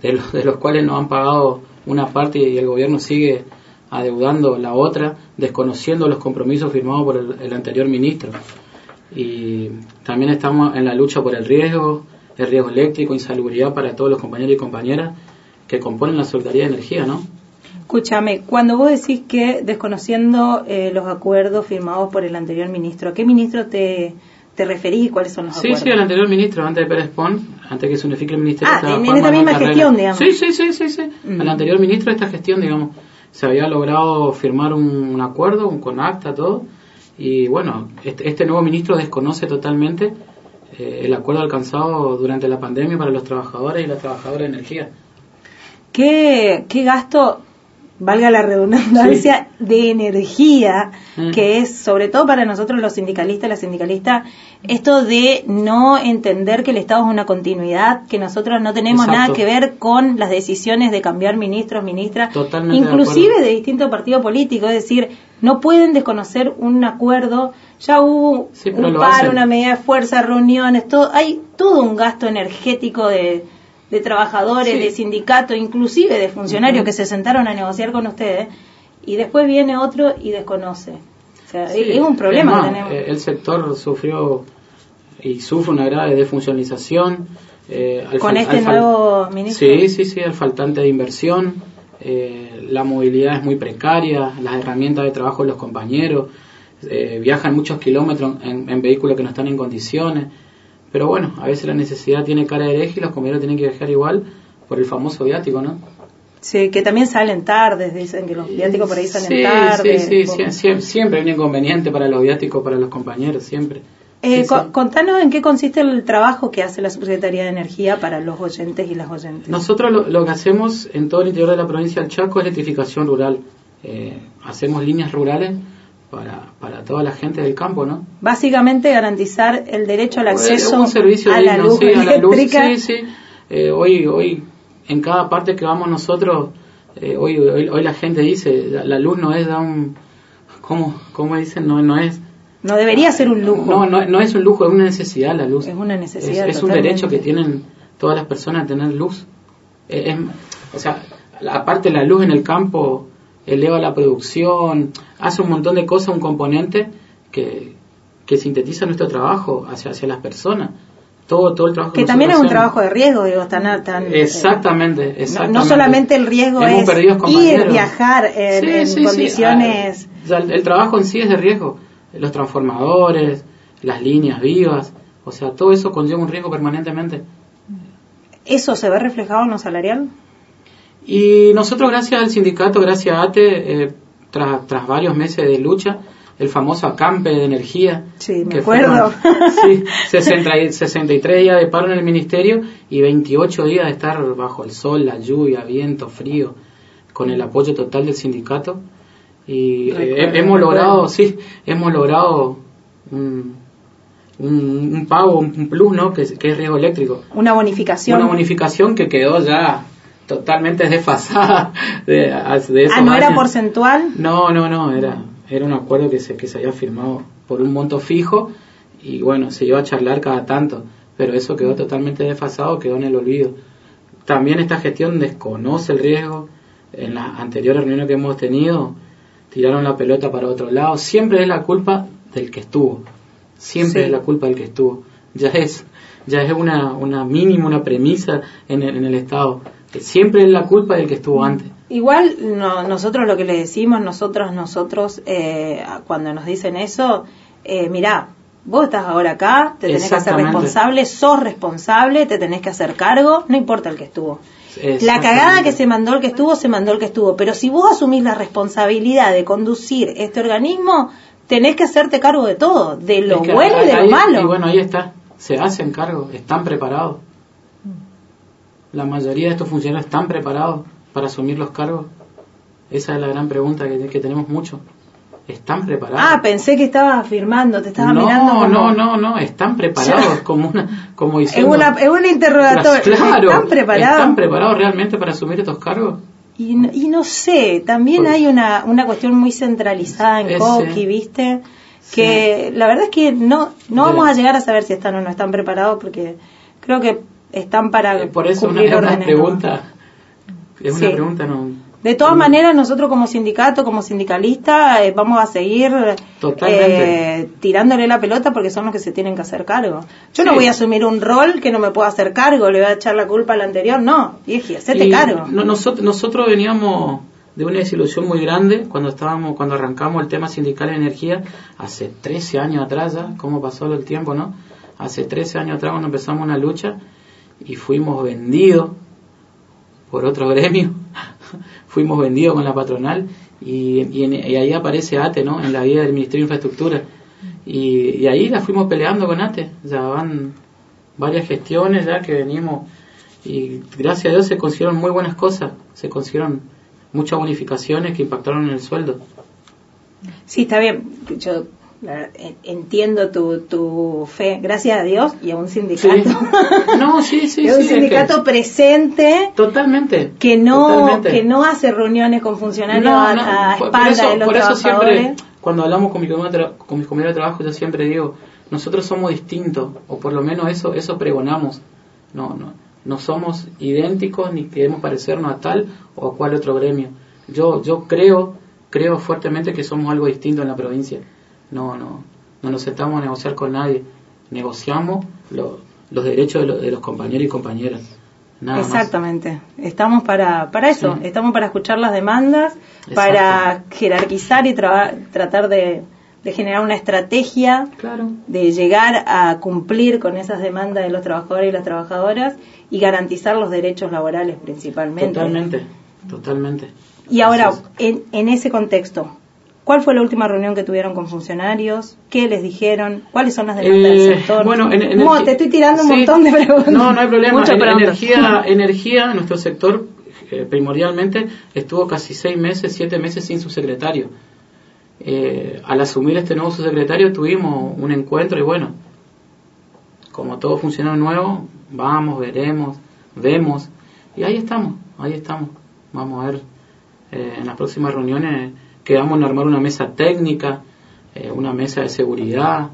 de los, de los cuales nos han pagado una parte y el gobierno sigue adeudando la otra, desconociendo los compromisos firmados por el, el anterior ministro. Y también estamos en la lucha por el riesgo, el riesgo eléctrico, insalubridad para todos los compañeros y compañeras que componen la Secretaría de Energía, ¿no? Escúchame, cuando vos decís que desconociendo eh, los acuerdos firmados por el anterior ministro, ¿a qué ministro te, te referís y cuáles son los Sí, acuerdos? sí, el anterior ministro, antes de Pérez Pon, antes que se unifique el ministerio. Ah, en esta misma gestión, digamos. Sí, sí, sí, sí, sí. Mm. El anterior ministro de esta gestión, digamos, se había logrado firmar un, acuerdo, un con acta, todo. Y bueno, este, este nuevo ministro desconoce totalmente eh, el acuerdo alcanzado durante la pandemia para los trabajadores y las trabajadoras de energía. ¿Qué, qué gasto, valga la redundancia, de energía, que es sobre todo para nosotros los sindicalistas, las sindicalistas, esto de no entender que el Estado es una continuidad, que nosotros no tenemos Exacto. nada que ver con las decisiones de cambiar ministros, ministras, Totalmente de inclusive acuerdo. de distintos partidos políticos, es decir, no pueden desconocer un acuerdo, ya hubo Sí, un paro, hacen. una medida de fuerza, reuniones, todo, hay todo un gasto energético de, de trabajadores, Sí. de sindicatos, inclusive de funcionarios que se sentaron a negociar con ustedes y después viene otro y desconoce. O sea, Sí, es un problema que tenemos. eh, El sector sufrió y sufre una grave desfuncionalización. eh, al Con este al nuevo ministro. Sí, sí, sí, al faltante de inversión. eh, la movilidad es muy precaria, las herramientas de trabajo de los compañeros. eh, viajan muchos kilómetros en, en vehículos que no están en condiciones. Pero bueno, a veces la necesidad tiene cara de hereje y los compañeros tienen que viajar igual por el famoso viático, ¿no? Sí, que también salen tardes, dicen que los viáticos por ahí salen Sí, tarde. sí, sí, por- sie- sie- siempre hay un inconveniente para los viáticos, para los compañeros, siempre. Eh, Sí, co- sí. Contanos en qué consiste el trabajo que hace la Subsecretaría de Energía para los oyentes y las oyentes. Nosotros lo, lo que hacemos en todo el interior de la provincia del Chaco es electrificación rural. Eh, hacemos líneas rurales para, para toda la gente del campo, ¿no? Básicamente garantizar el derecho al Es acceso un servicio a la luz sí, a la luz, sí, sí. Eh, hoy, hoy, en cada parte que vamos nosotros, eh, hoy, hoy, hoy la gente dice, la, la luz no es da un, ¿cómo, cómo dicen? No, no es, No debería ser un lujo. no, no, no es un lujo, es una necesidad la luz. Es una necesidad. Es, es un derecho que tienen todas las personas a tener luz. Eh, es- o sea, aparte la luz en el campo eleva la producción, hace un montón de cosas, un componente que, que sintetiza nuestro trabajo hacia, hacia las personas. Todo, todo el trabajo Que nosotros también es un hacemos. trabajo de riesgo, digo, tan, tan Exactamente, No, exactamente. no solamente el riesgo Hemos es ir, viajar en, Sí, en sí, condiciones. Ah, o sea, el, el trabajo en sí es de riesgo. Los transformadores, las líneas vivas, o sea, todo eso conlleva un riesgo permanentemente. ¿Eso se ve reflejado en lo salarial? Y nosotros, gracias al sindicato, gracias a ATE, eh, tras, tras varios meses de lucha, el famoso acampe de energía. Sí, me que acuerdo. fueron, sí, 60 y- 63 días de paro en el ministerio y 28 días de estar bajo el sol, la lluvia, viento, frío, con el apoyo total del sindicato. Y eh, hemos logrado, sí, hemos logrado un, un, un pago, un plus, ¿no? Que es riesgo eléctrico. Una bonificación. Una bonificación que quedó ya totalmente desfasada de, de esos Ah, ¿no era porcentual? No, no, no, era, era un acuerdo que se, que se había firmado por un monto fijo y bueno, se iba a charlar cada tanto, pero eso quedó totalmente desfasado, quedó en el olvido. También esta gestión desconoce el riesgo. En las anteriores reuniones que hemos tenido, tiraron la pelota para otro lado. Siempre es la culpa del que estuvo. Siempre Sí. es la culpa del que estuvo. Ya es, ya es una, una mínima, una premisa en el, en el Estado. Siempre es la culpa del que estuvo antes. Igual no- nosotros lo que le decimos, nosotros, nosotros, eh, cuando nos dicen eso, eh, mirá, vos estás ahora acá, te tenés que hacer responsable, sos responsable, te tenés que hacer cargo, no importa el que estuvo. La cagada que se mandó el que estuvo, se mandó el que estuvo. Pero si vos asumís la responsabilidad de conducir este organismo, tenés que hacerte cargo de todo, de lo Es que bueno y de ahí- lo malo. Y bueno, ahí está. Se hacen cargo, están preparados. La mayoría de estos funcionarios están preparados para asumir los cargos. Esa es la gran pregunta que, que tenemos mucho. ¿Están preparados? Ah, pensé que estabas afirmando, te estaba no, mirando como... no, no, no, están preparados como una, como Es una, es un interrogatorio. Claro, ¿Están preparados? ¿Están preparados realmente para asumir estos cargos? Y, no- y no sé, también Pues- hay una, una cuestión muy centralizada en. Coqui, ¿viste? Que la verdad es que no, no vamos a llegar a saber si están o no están preparados porque creo que están para Eh, Por eso una, cumplir una órdenes, pregunta. Es una Sí. pregunta, no. De todas maneras, nosotros como sindicato, como sindicalista, eh, vamos a seguir eh, tirándole la pelota porque son los que se tienen que hacer cargo. Yo no voy a asumir un rol que no me pueda hacer cargo, le voy a echar la culpa al anterior, no, vieji, hacete cargo. no- nosotros, nosotros veníamos de una desilusión muy grande cuando estábamos cuando arrancamos el tema sindical de energía hace 13 años atrás ya, cómo pasó el tiempo, ¿no? Hace 13 años atrás cuando empezamos una lucha y fuimos vendidos por otro gremio, fuimos vendidos con la patronal y, y en- y ahí aparece ATE, ¿no? En la vida del Ministerio de Infraestructura. Y, y ahí la fuimos peleando con ATE, ya van varias gestiones ya que venimos y gracias a Dios se consiguieron muy buenas cosas, se consiguieron muchas bonificaciones que impactaron en el sueldo. Sí, está bien. Yo entiendo tu, tu fe, gracias a Dios, y a un sindicato. No, sí, sí, un sí, es sindicato que- presente Totalmente. que no Totalmente. que no hace reuniones con funcionarios No, a, no, a por- por espalda eso- de los por eso trabajadores. siempre, cuando hablamos con mi con mis compañeros de trabajo, yo siempre digo, nosotros somos distintos, o por lo menos eso, eso pregonamos. No, no, no somos idénticos ni queremos parecernos a tal o a cual otro gremio. Yo, yo creo, creo fuertemente que somos algo distinto en la provincia. No, no, no nos sentamos a negociar con nadie. Negociamos lo- los derechos de, lo- de los compañeros y compañeras. Nada más. Exactamente. Estamos para, para eso, Sí. estamos para escuchar las demandas, para jerarquizar y traba- tratar de, de generar una estrategia Claro. de llegar a cumplir con esas demandas de los trabajadores y las trabajadoras y garantizar los derechos laborales principalmente. Totalmente, totalmente. Y ahora, en, en ese contexto, ¿cuál fue la última reunión que tuvieron con funcionarios? ¿Qué les dijeron? ¿Cuáles son las demandas del Eh, sector? bueno, en- en- No, te estoy tirando un montón de preguntas. No, no hay problema. Muchas En- energía, energía, nuestro sector eh, primordialmente estuvo casi seis meses, siete meses sin su secretario. Eh, al asumir este nuevo subsecretario tuvimos un encuentro y bueno, como todo funcionario nuevo, vamos, veremos, vemos y ahí estamos, ahí estamos. Vamos a ver eh, en las próximas reuniones quedamos en armar una mesa técnica, eh, una mesa de seguridad.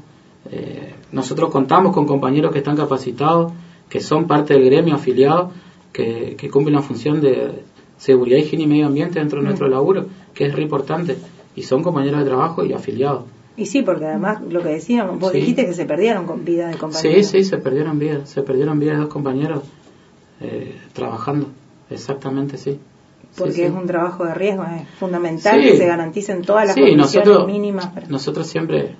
Eh, nosotros contamos con compañeros que están capacitados, que son parte del gremio afiliado, que, que cumplen la función de seguridad, higiene y medio ambiente dentro de Mm. nuestro laburo, que es re importante. Y son compañeros de trabajo y afiliados. Y sí, porque además lo que decíamos, vos Sí. dijiste que se perdieron con vida de Sí, compañeros. sí, se perdieron vidas, se perdieron vidas de dos compañeros eh, trabajando, exactamente, sí. Porque Sí, sí. es un trabajo de riesgo, es fundamental Sí. que se garanticen todas las condiciones nosotros- mínimas. para- Nosotros siempre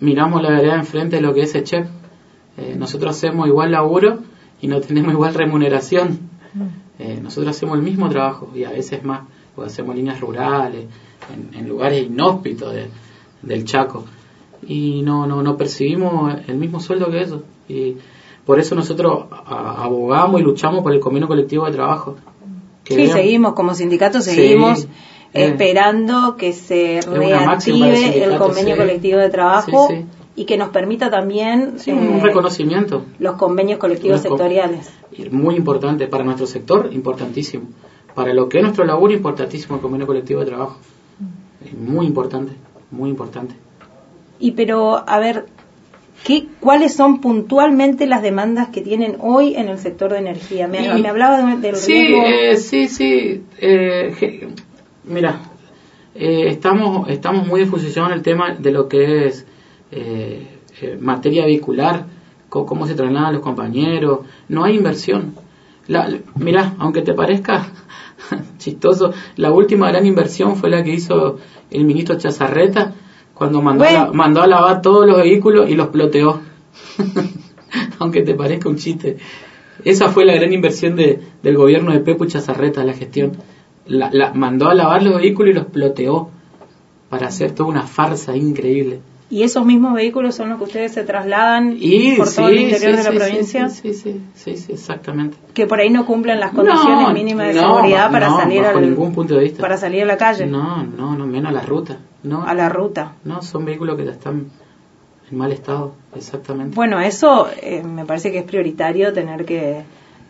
miramos la vereda enfrente de lo que es el chef. Eh, nosotros hacemos igual laburo y no tenemos igual remuneración. Eh, nosotros hacemos el mismo trabajo y a veces más, hacemos líneas rurales, en, en lugares inhóspitos de- del Chaco. Y no, no, no percibimos el mismo sueldo que ellos. Y por eso nosotros abogamos y luchamos por el convenio colectivo de trabajo. Sí, seguimos, como sindicato Sí, seguimos eh. esperando que se reactive el convenio sí. colectivo de trabajo Sí, y que nos permita también un eh, reconocimiento. los convenios colectivos sectoriales. muy importante para nuestro sector, importantísimo. Para lo que es nuestro laburo, importantísimo el convenio colectivo de trabajo. Es muy importante, muy importante. Y pero, a ver, ¿qué, ¿cuáles son puntualmente las demandas que tienen hoy en el sector de energía? Me, Y- me hablaba de- del Sí, eh, sí, sí. eh, mira, eh, estamos, estamos muy en fusión el tema de lo que es eh, eh, materia vehicular, cómo se trasladan los compañeros. No hay inversión. La, mira, aunque te parezca chistoso, la última gran inversión fue la que hizo el ministro Chazarreta cuando mandó, a, mandó a lavar todos los vehículos y los ploteó. aunque te parezca un chiste. Esa fue la gran inversión de, del gobierno de Pepu Chazarreta, la gestión. La, la- mandó a lavar los vehículos y los ploteó para hacer toda una farsa increíble. Y esos mismos vehículos son los que ustedes se trasladan Y por todo el interior sí, de la sí, provincia, Sí, sí, sí, exactamente. que por ahí no cumplen las condiciones No, mínimas de no, seguridad para no, salir al- ningún punto de vista. para salir a la calle, No, no, no, menos a la ruta. No, a la ruta. no, son vehículos que ya están en mal estado, exactamente. Bueno, eso eh, me parece que es prioritario tener que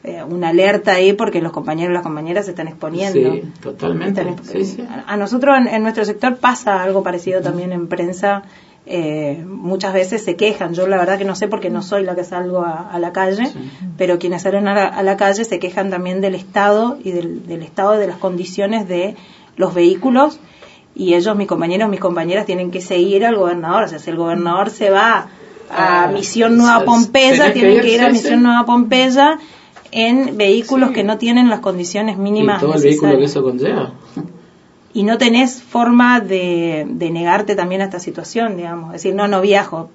eh, una alerta ahí porque los compañeros y las compañeras se están exponiendo. Sí, totalmente. Están exp- Sí, sí. A a nosotros en, en nuestro sector pasa algo parecido también en prensa. Eh, muchas veces se quejan. Yo la verdad que no sé porque no soy la que salgo a, a la calle, pero quienes salen a la, a la calle se quejan también del estado y del, del estado de las condiciones de los vehículos y ellos, mis compañeros, mis compañeras, tienen que seguir al gobernador. O sea, si el gobernador se va a Ah, Misión Nueva Pompeya, tienen que ir a Misión. Nueva Pompeya en vehículos que no tienen las condiciones Y mínimas todo el vehículo que eso conlleva. Y no tenés forma de, de negarte también a esta situación, digamos. Decir, no, no viajo.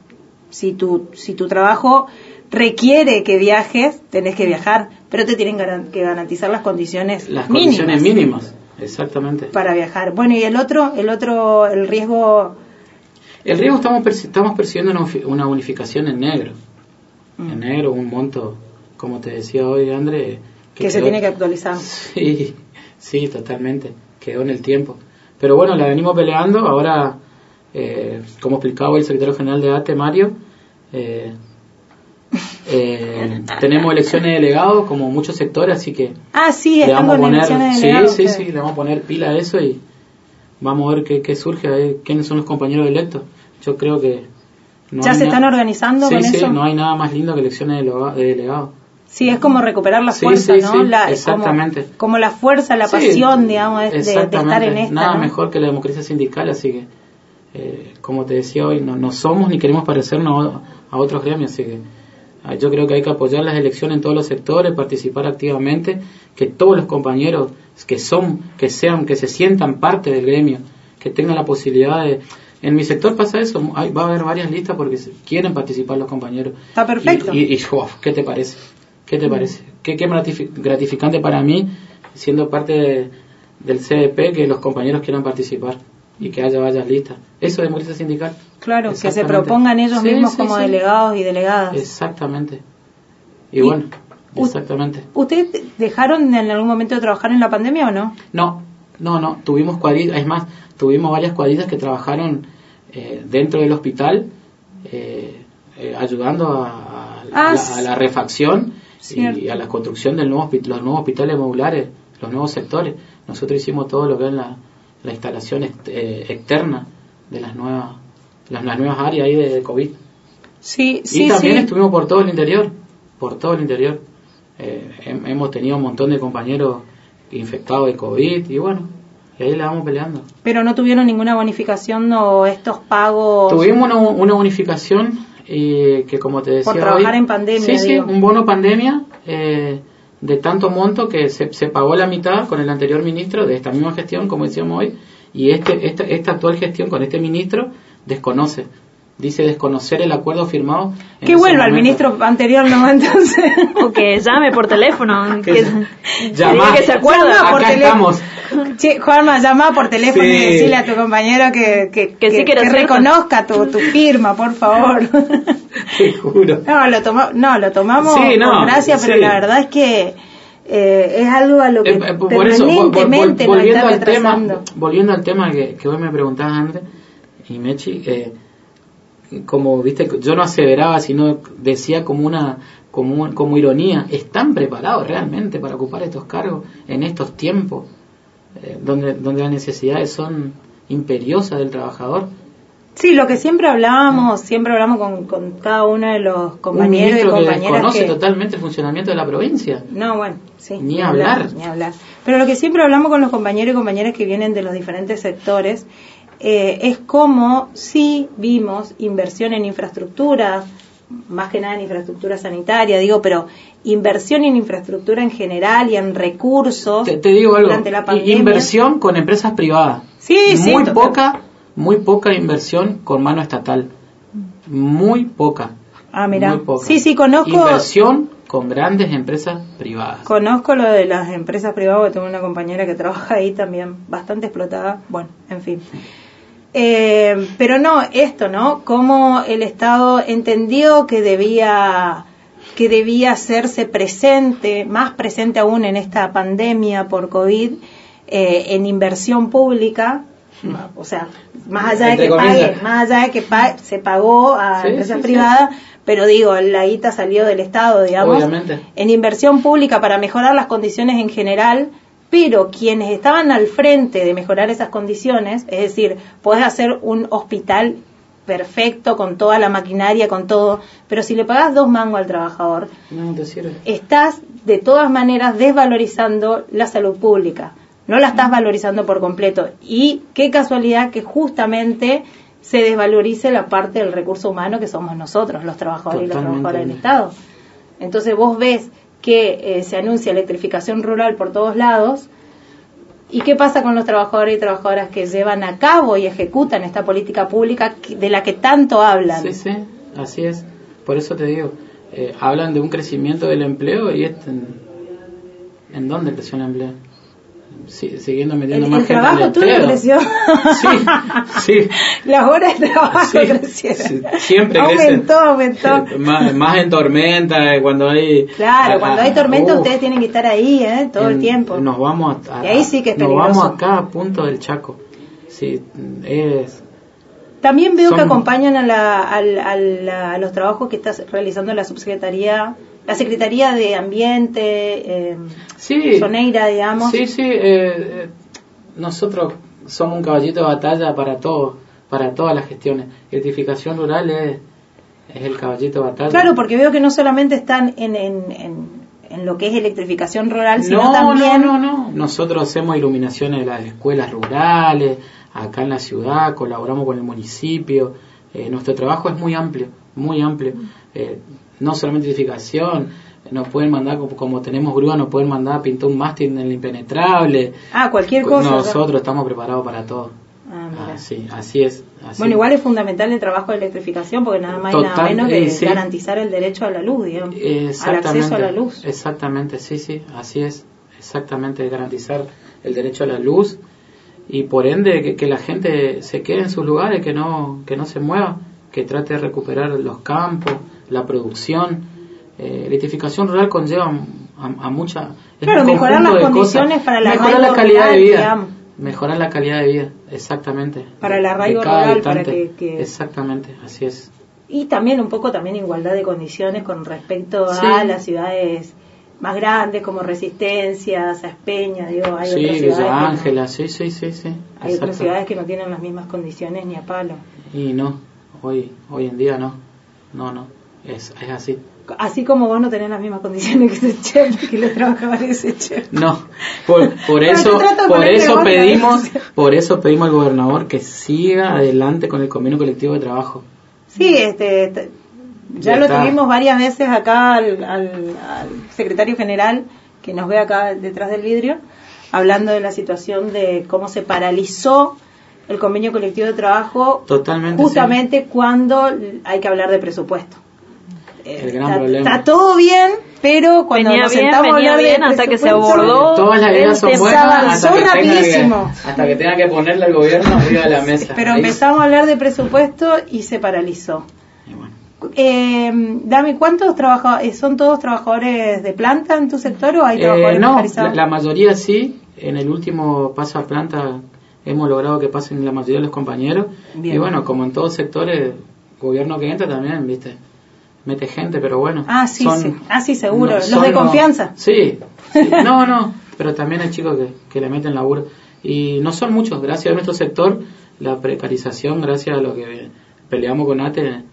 Si tu, si tu trabajo requiere que viajes, tenés que viajar, pero te tienen que garantizar las condiciones Las mínimas condiciones mínimas, exactamente. para viajar. Bueno, y el otro, el otro, el riesgo El riesgo estamos, perci- estamos percibiendo una, unificación en negro. Mm. En negro, un monto, como te decía hoy, André. que se quedó- tiene que actualizar. Sí, sí, totalmente. Quedó en el tiempo. Pero bueno, la venimos peleando. Ahora, eh, como explicaba el secretario general de ATE, Mario, eh, eh, tenemos elecciones de delegados, como muchos sectores, así que Ah, sí, le vamos a poner, sí, sí, sí, le vamos a poner pila a eso y vamos a ver qué, qué surge, a ver quiénes son los compañeros electos. Yo creo que no ¿Ya se están organizando sí, con sí, eso? no hay nada más lindo que elecciones de de delegados. Sí, es como recuperar la fuerza, sí, ¿no? sí, la, exactamente. Como, como la fuerza, la pasión, digamos, de, estar en esta. Nada ¿no? mejor que la democracia sindical, así que, eh, como te decía hoy, no, no somos ni queremos parecernos a, otros gremios, así que ah, yo creo que hay que apoyar las elecciones en todos los sectores, participar activamente, que todos los compañeros que son, que sean, que se sientan parte del gremio, que tengan la posibilidad de... En mi sector pasa eso, hay- va a haber varias listas porque quieren participar los compañeros. Está perfecto. Y, y, ¿qué te parece? ¿Qué te parece? ¿Qué, qué gratifi- gratificante para mí, siendo parte de- del CDP, que los compañeros quieran participar y que haya varias listas? Eso es democracia sindical. Claro, que se propongan ellos Sí, mismos sí, como sí. delegados y delegadas. Exactamente. Y, Y- bueno, exactamente. ¿Ustedes dejaron en algún momento de trabajar en la pandemia o no? No, no, no. Tuvimos cuadrillas, es más, tuvimos varias cuadrillas que trabajaron eh, dentro del hospital, eh, eh, ayudando a, a- Ah, a la refacción y a la construcción de nuevo, los nuevos hospitales modulares, los nuevos sectores. Nosotros hicimos todo lo que es la, la instalación eh, externa de las nuevas, las, las nuevas áreas ahí de, de COVID. Sí, y sí, también sí. estuvimos por todo el interior, por todo el interior. Eh, hem- hemos tenido un montón de compañeros infectados de COVID y bueno, y ahí la vamos peleando. Pero no tuvieron ninguna bonificación o estos pagos. Tuvimos una, una unificación eh, que como te decía Por trabajar hoy- en pandemia, Sí, sí, digo. un bono pandemia eh, de tanto monto que se, se pagó la mitad con el anterior ministro de esta misma gestión, como decíamos hoy, y este esta, esta actual gestión con este ministro desconoce. Dice desconocer el acuerdo firmado. Que vuelva el ministro anterior, ¿no? Entonces. O que llame por teléfono. Que- que, Llama. diga que se acuerda. Llama por Acá teléfono. estamos. Che, Juanma, llama por teléfono Sí. y decirle a tu compañero que, que, Que sí, que lo sepa. reconozca tu, tu firma, por favor. Te juro. No, lo, toma, no, lo tomamos Sí, no, con gracia, pero la verdad es que eh, es algo a lo que Eh, eh, por eso, vol- vol- vol- permanentemente nos volviendo, está al tema, retrasando. volviendo al tema que, que hoy me preguntabas antes, y Mechi, eh, como viste, yo no aseveraba, sino decía como una como, como ironía, ¿están preparados realmente para ocupar estos cargos en estos tiempos eh, donde, donde las necesidades son imperiosas del trabajador? Sí, lo que siempre hablábamos, siempre hablamos con, con cada uno de los compañeros y ministro que compañeras desconoce que... totalmente el funcionamiento de la provincia. No, bueno, sí. Ni hablar. Ni hablar. Pero lo que siempre hablamos con los compañeros y compañeras que vienen de los diferentes sectores eh, es cómo sí vimos inversión en infraestructura, más que nada en infraestructura sanitaria, digo, pero inversión en infraestructura en general y en recursos Te, te digo algo, durante la pandemia. inversión con empresas privadas. Sí, sí, Muy total. poca, muy poca inversión con mano estatal. Muy poca. Ah, mira. Muy poca. Sí, sí, conozco. Inversión con grandes empresas privadas. Conozco lo de las empresas privadas, porque tengo una compañera que trabaja ahí también, bastante explotada. Bueno, en fin. Eh, pero no, esto, ¿no? Cómo el Estado entendió que debía que debía hacerse presente, más presente aún en esta pandemia por COVID, eh, en inversión pública, o sea, más allá de que pague, más allá de que se pagó a Sí, empresas sí, sí. privadas, pero digo, la guita salió del Estado, digamos, Obviamente. en inversión pública para mejorar las condiciones en general, pero quienes estaban al frente de mejorar esas condiciones, es decir, podés hacer un hospital perfecto con toda la maquinaria, con todo, pero si le pagás dos mangos al trabajador, No te sirve. estás de todas maneras desvalorizando la salud pública, no la estás valorizando por completo. Y qué casualidad que justamente se desvalorice la parte del recurso humano que somos nosotros, los trabajadores y las Totalmente. trabajadoras del Estado. Entonces vos ves que eh, se anuncia electrificación rural por todos lados. ¿Y qué pasa con los trabajadores y trabajadoras que llevan a cabo y ejecutan esta política pública de la que tanto hablan? Sí, sí, así es. Por eso te digo, eh, hablan de un crecimiento del empleo y en, ¿en dónde creció el empleo? Siguiendo metiendo El, más el gente trabajo al tuyo empleo. creció. Sí, sí. Las horas de trabajo Sí, crecieron. sí, siempre aumentó, aumentó. Eh, más, más en tormenta, eh, cuando hay... Claro, cuando hay tormenta ustedes tienen que estar ahí, ¿eh? Todo el tiempo. Nos vamos a, a- Y ahí sí que es Nos vamos a cada punto del Chaco. Sí, es... También veo que acompañan a, la- al- al- a los trabajos que está realizando la subsecretaría, la Secretaría de Ambiente, eh, Sí. Soneira, digamos. Sí, sí, eh, eh, nosotros somos un caballito de batalla para todo, para todas las gestiones. Electrificación rural es, es el caballito de batalla. Claro, porque veo que no solamente están en, en, en, en lo que es electrificación rural, sino no, también... no, no, no. Nosotros hacemos iluminaciones de las escuelas rurales, acá en la ciudad, colaboramos con el municipio. Eh, nuestro trabajo es muy amplio, muy amplio. Eh, no solamente edificación, nos pueden mandar, como, como tenemos grúa, nos pueden mandar a pintar un mástil en el impenetrable. Ah, cualquier cosa. Nosotros estamos preparados para todo. Ah, mira. Así, así es. así. Bueno, igual es fundamental el trabajo de electrificación porque nada más y nada menos que eh, sí. garantizar el derecho a la luz, digamos, al acceso a la luz. Exactamente, sí, sí, así es. Exactamente, garantizar el derecho a la luz y por ende que, que la gente se quede en sus lugares, que no, que no se mueva, que trate de recuperar los campos, la producción. Eh, electrificación rural conlleva a, a mucha... Claro, mejorar las condiciones cosas. para Mejorar la calidad rural, de vida. digamos. Mejorar la calidad de vida, exactamente. Para el arraigo rural, para habitante. que- que- Exactamente, así es. Y también un poco también igualdad de condiciones con respecto Sí. a las ciudades más grandes como Resistencia, Saspeña, digo, hay sí, otras ciudades que no- Ángela, sí, sí, sí, sí. hay otras ciudades que no tienen las mismas condiciones ni a palo. Y no, hoy, hoy en día no, no, no, es, es así. Así como vos no tenés las mismas condiciones que ese chef, que los trabajadores de ese chef. No, por, por eso, por ponerle eso pedimos, ¿viste? por eso pedimos al gobernador que siga adelante con el convenio colectivo de trabajo. Sí, este, este, ya Ya lo está. tuvimos varias veces acá al, al- al secretario general que nos ve acá detrás del vidrio, hablando de la situación de cómo se paralizó el convenio colectivo de trabajo Totalmente. justamente cuando hay que hablar de presupuesto. Eh, El gran está, problema. está todo bien, pero cuando Venía nos bien, sentamos a venía hablar de bien, hasta que se presupuesto, abordó Todas las ideas son se buenas avanzó hasta que, tenga que, rapidísimo. hasta que tenga que ponerle al gobierno arriba de la mesa. Pero Ahí- empezamos a hablar de presupuesto y se paralizó. y bueno. Eh, Dame, ¿cuántos trabajadores, son todos trabajadores de planta en tu sector o hay Eh, trabajadores no, la, mayoría sí. En el último paso a planta hemos logrado que pasen la mayoría de los compañeros. Bien. Y bueno, como en todos sectores, gobierno que entra también, viste, mete gente, pero bueno. Ah, sí, son- sí. Ah, sí, seguro. no, Los de los- confianza. Sí, sí. no, no, pero también hay chicos que, que le meten laburo. Y no son muchos, gracias a nuestro sector, la precarización, gracias a lo que peleamos con ATE,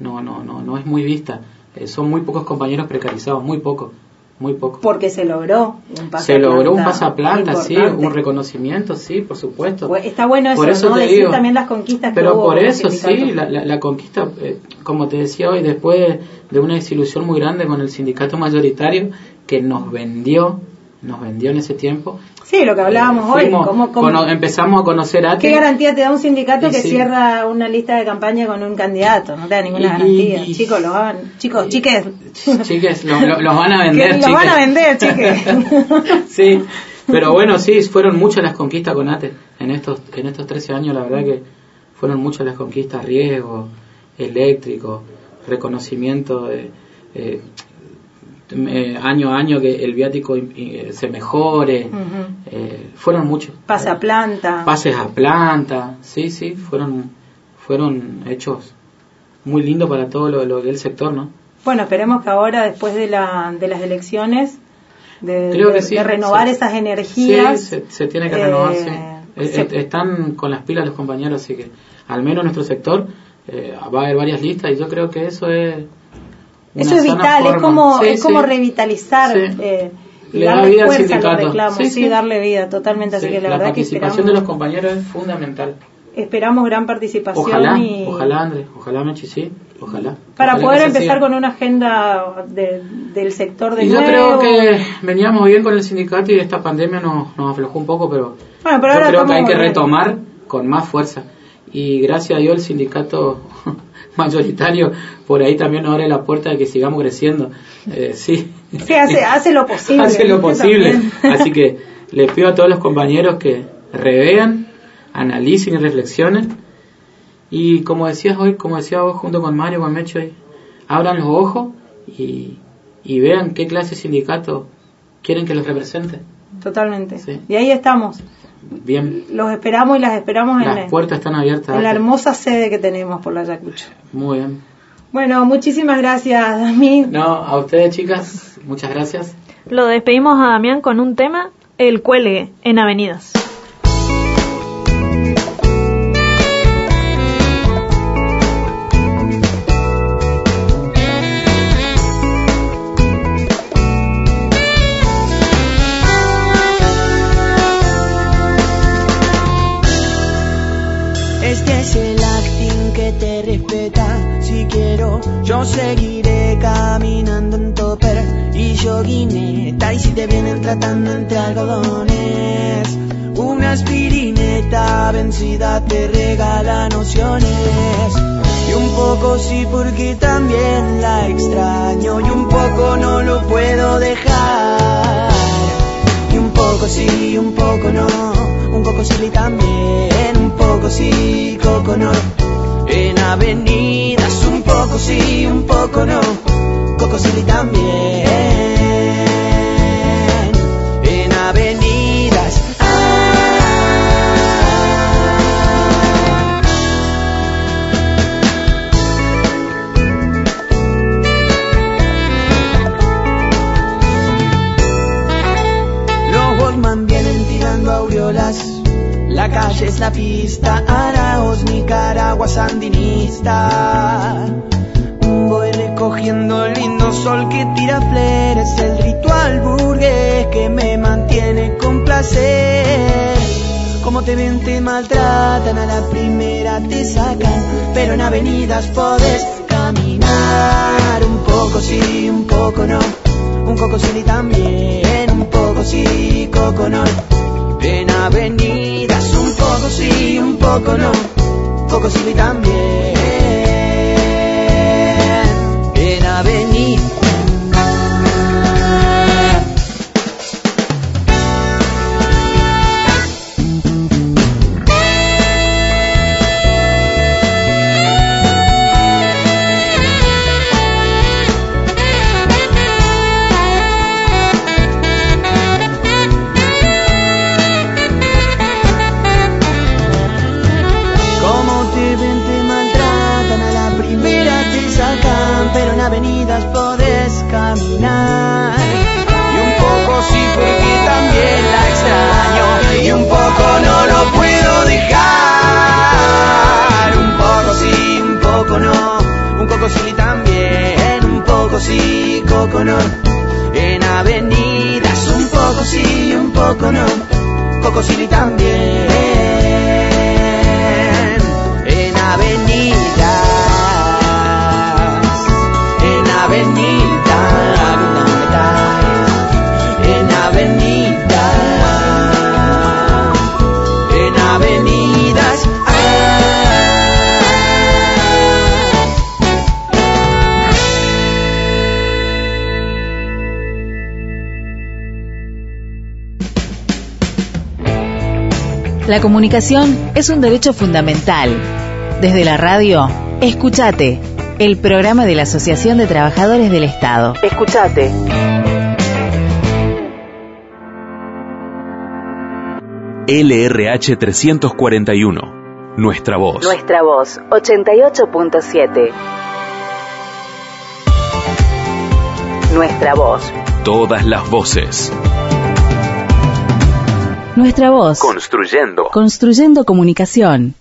no, no, no, no es muy vista. Eh, son muy pocos compañeros precarizados, muy pocos, muy pocos. Porque se logró un pasaplanta. Se logró un pasaplanta, sí, un reconocimiento, sí, por supuesto. Pues Está bueno eso, Por eso ¿no? Decir digo. también las conquistas que Pero por eso sí, la, la- la conquista, eh, como te decía hoy, después de una desilusión muy grande con el sindicato mayoritario que nos vendió, nos vendió en ese tiempo. Sí, lo que hablábamos hoy. Fuimos- ¿Cómo, cómo- cono- empezamos a conocer a ¿Qué garantía te da un sindicato que sí. cierra una lista de campaña con un candidato? No te da ninguna Y- garantía. y- chicos, lo van, chicos, chiques. Chiques, lo- lo- los van a vender, los van a vender, chiques. sí, pero bueno, sí, fueron muchas las conquistas con ATE en estos, en estos 13 años, la verdad que fueron muchas las conquistas, riesgo, eléctrico, reconocimiento de eh, eh, año a año que el viático eh, se mejore, eh, fueron muchos. Pasaplanta. Pases a planta, sí, sí, fueron, fueron hechos muy lindos para todo lo, lo que es el sector, ¿no? Bueno, esperemos que ahora, después de, la, de las elecciones, de, Creo de- que sí, de renovar esas energías. Sí, se, se tiene que renovar, sí. Eh, se- eh, Están con las pilas los compañeros, así que al menos en nuestro sector va a haber varias listas y yo creo que eso es... Eso es vital, es como, Sí, es como sí. revitalizar Sí. eh, y Le da darle vida al fuerza a los sindicato. reclamos, Sí, darle vida totalmente. Así Sí, que la, la verdad que participación de esperamos, los compañeros es fundamental. esperamos gran participación Ojalá, y ojalá Andrés, ojalá Mechi, sí, ojalá. para Ojalá poder que empezar con una agenda de- del sector de Y yo nuevo. creo que veníamos bien con el sindicato y esta pandemia nos, nos aflojó un poco, pero, Bueno, pero yo ahora creo que hay que retomar con más fuerza. Y gracias a Dios el sindicato mayoritario por ahí también nos abre la puerta de que sigamos creciendo. Eh, sí. Sí, hace, hace lo posible. Hace lo posible. Así que les pido a todos los compañeros que revean, analicen y reflexionen. Y como decías hoy, como decía vos junto con Mario, con Mecho, abran los ojos y, y vean qué clase de sindicato quieren que los represente. Totalmente. Sí. Y ahí estamos. Bien, Los esperamos y las esperamos en, las puertas están abiertas. en la hermosa sede que tenemos por la Ayacucho. Muy bien. Bueno, muchísimas gracias, Dami. No, a ustedes chicas, muchas gracias. Lo despedimos a Damián con un tema, El Cuelgue, en Avenidas. Yo seguiré caminando en topper y joguineta. Y si te vienen tratando entre algodones, una aspirineta vencida te regala nociones. Y un poco sí, porque también la extraño. Y un poco no lo puedo dejar. Y un poco sí, un poco no. Un poco sí también, un poco sí, coco no. En avenidas, un poco sí, un poco no. Coco sí también. La calle es la pista, Araos, Nicaragua, sandinista. Voy recogiendo el lindo sol que tira fleres, el ritual burgués que me mantiene con placer. Como te ven, te maltratan, a la primera te sacan, pero en avenidas podés caminar. Un poco sí, un poco no, un poco sí también, un poco sí, coco no. En avenidas, un poco sí, un poco no, poco sí también. No. Coco City también. La comunicación es un derecho fundamental. Desde la radio, escúchate, el programa de la Asociación de Trabajadores del Estado. Escúchate. LRH 341. Nuestra voz. Nuestra voz, 88.7. Nuestra voz. Todas las voces. Nuestra voz. Construyendo. Construyendo comunicación.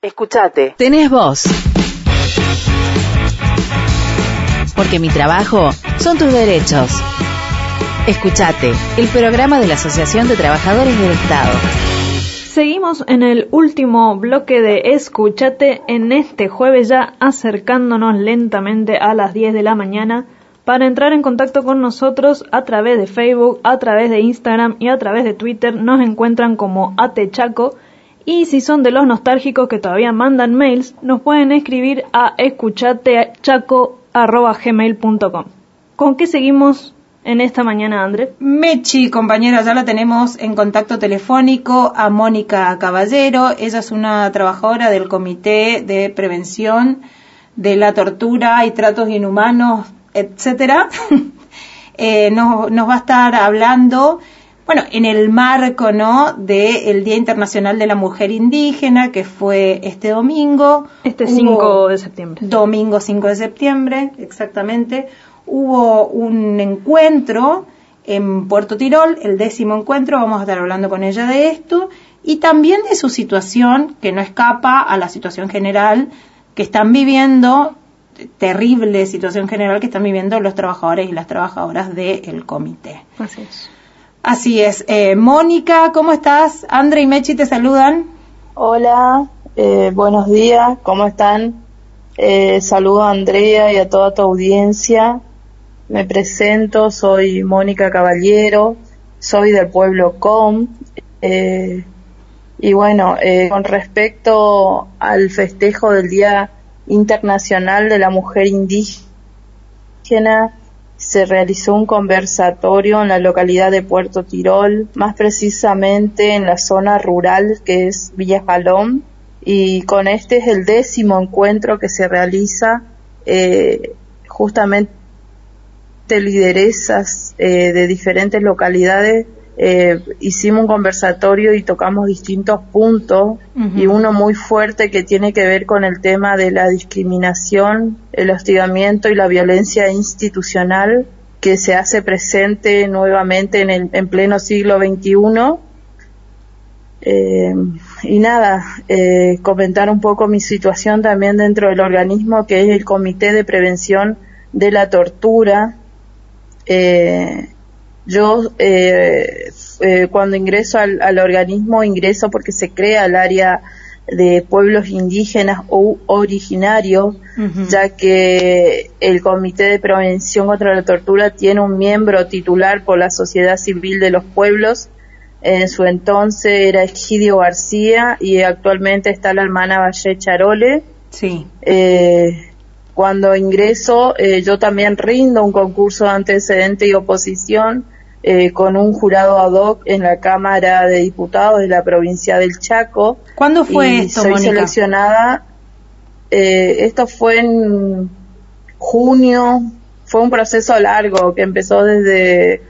Escúchate. Tenés voz. Porque mi trabajo son tus derechos. Escuchate, el programa de la Asociación de Trabajadores del Estado. Seguimos en el último bloque de Escuchate en este jueves ya acercándonos lentamente a las 10 de la mañana para entrar en contacto con nosotros a través de Facebook, a través de Instagram y a través de Twitter nos encuentran como Atechaco y si son de los nostálgicos que todavía mandan mails nos pueden escribir a escuchatechaco.gmail.com ¿Con qué seguimos en esta mañana, André? Mechi, compañera, ya la tenemos en contacto telefónico a Mónica Caballero. Ella es una trabajadora del Comité de Prevención de la Tortura y Tratos Inhumanos, etcétera. eh, nos, nos va a estar hablando, bueno, en el marco, ¿no?, del Día Internacional de la Mujer Indígena, que fue este domingo. Este Hubo- 5 de septiembre. Domingo 5 de septiembre, exactamente. Hubo un encuentro en Puerto Tirol, el décimo encuentro, vamos a estar hablando con ella de esto y también de su situación, que no escapa a la situación general que están viviendo, terrible situación general que están viviendo los trabajadores y las trabajadoras del comité. Así es. Así es. Eh, Mónica, ¿cómo estás? André y Mechi te saludan. Hola, eh, buenos días, ¿cómo están? Eh, saludo a Andrea y a toda tu audiencia. Me presento, soy Mónica Caballero, soy del pueblo Com. eh, y bueno, eh, con respecto al festejo del Día Internacional de la Mujer Indígena, se realizó un conversatorio en la localidad de Puerto Tirol, más precisamente en la zona rural que es Villa Jalón, y con este es el décimo encuentro que se realiza eh, justamente lideresas eh, de diferentes localidades eh, hicimos un conversatorio y tocamos distintos puntos y uno muy fuerte que tiene que ver con el tema de la discriminación, el hostigamiento y la violencia institucional que se hace presente nuevamente en, el, en pleno siglo XXI. Eh, y nada, eh, comentar un poco mi situación también dentro del organismo que es el Comité de Prevención de la Tortura. Eh, yo eh, eh, cuando ingreso al, al organismo ingreso porque se crea el área de pueblos indígenas o originarios, ya que el Comité de Prevención contra la Tortura tiene un miembro titular por la sociedad civil de los pueblos. En su entonces era Egidio García y actualmente está la hermana Valle Charole. Sí. Eh, cuando ingreso, eh, yo también rindo un concurso de antecedente y oposición eh, con un jurado ad hoc en la Cámara de Diputados de la provincia del Chaco. ¿Cuándo fue y esto, soy seleccionada. eh, esto fue en junio. Fue un proceso largo que empezó desde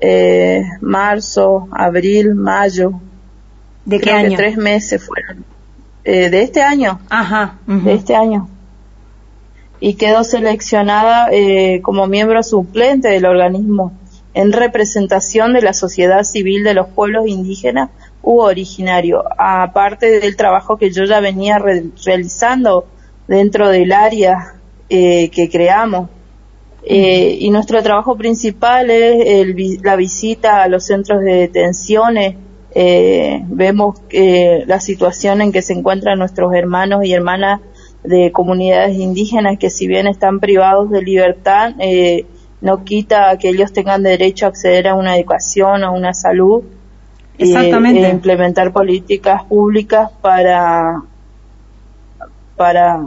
eh, marzo, abril, mayo. ¿De qué Creo que año? tres meses fueron. Eh, de este año. Ajá. De este año. Y quedó seleccionada eh, como miembro suplente del organismo en representación de la sociedad civil de los pueblos indígenas u originarios, aparte del trabajo que yo ya venía re- realizando dentro del área eh, que creamos. Eh, y nuestro trabajo principal es el la visita a los centros de detenciones. Eh, vemos eh, la situación en que se encuentran nuestros hermanos y hermanas de comunidades indígenas que si bien están privados de libertad, eh, no quita que ellos tengan derecho a acceder a una educación, a una salud, y, Exactamente. e implementar políticas públicas para para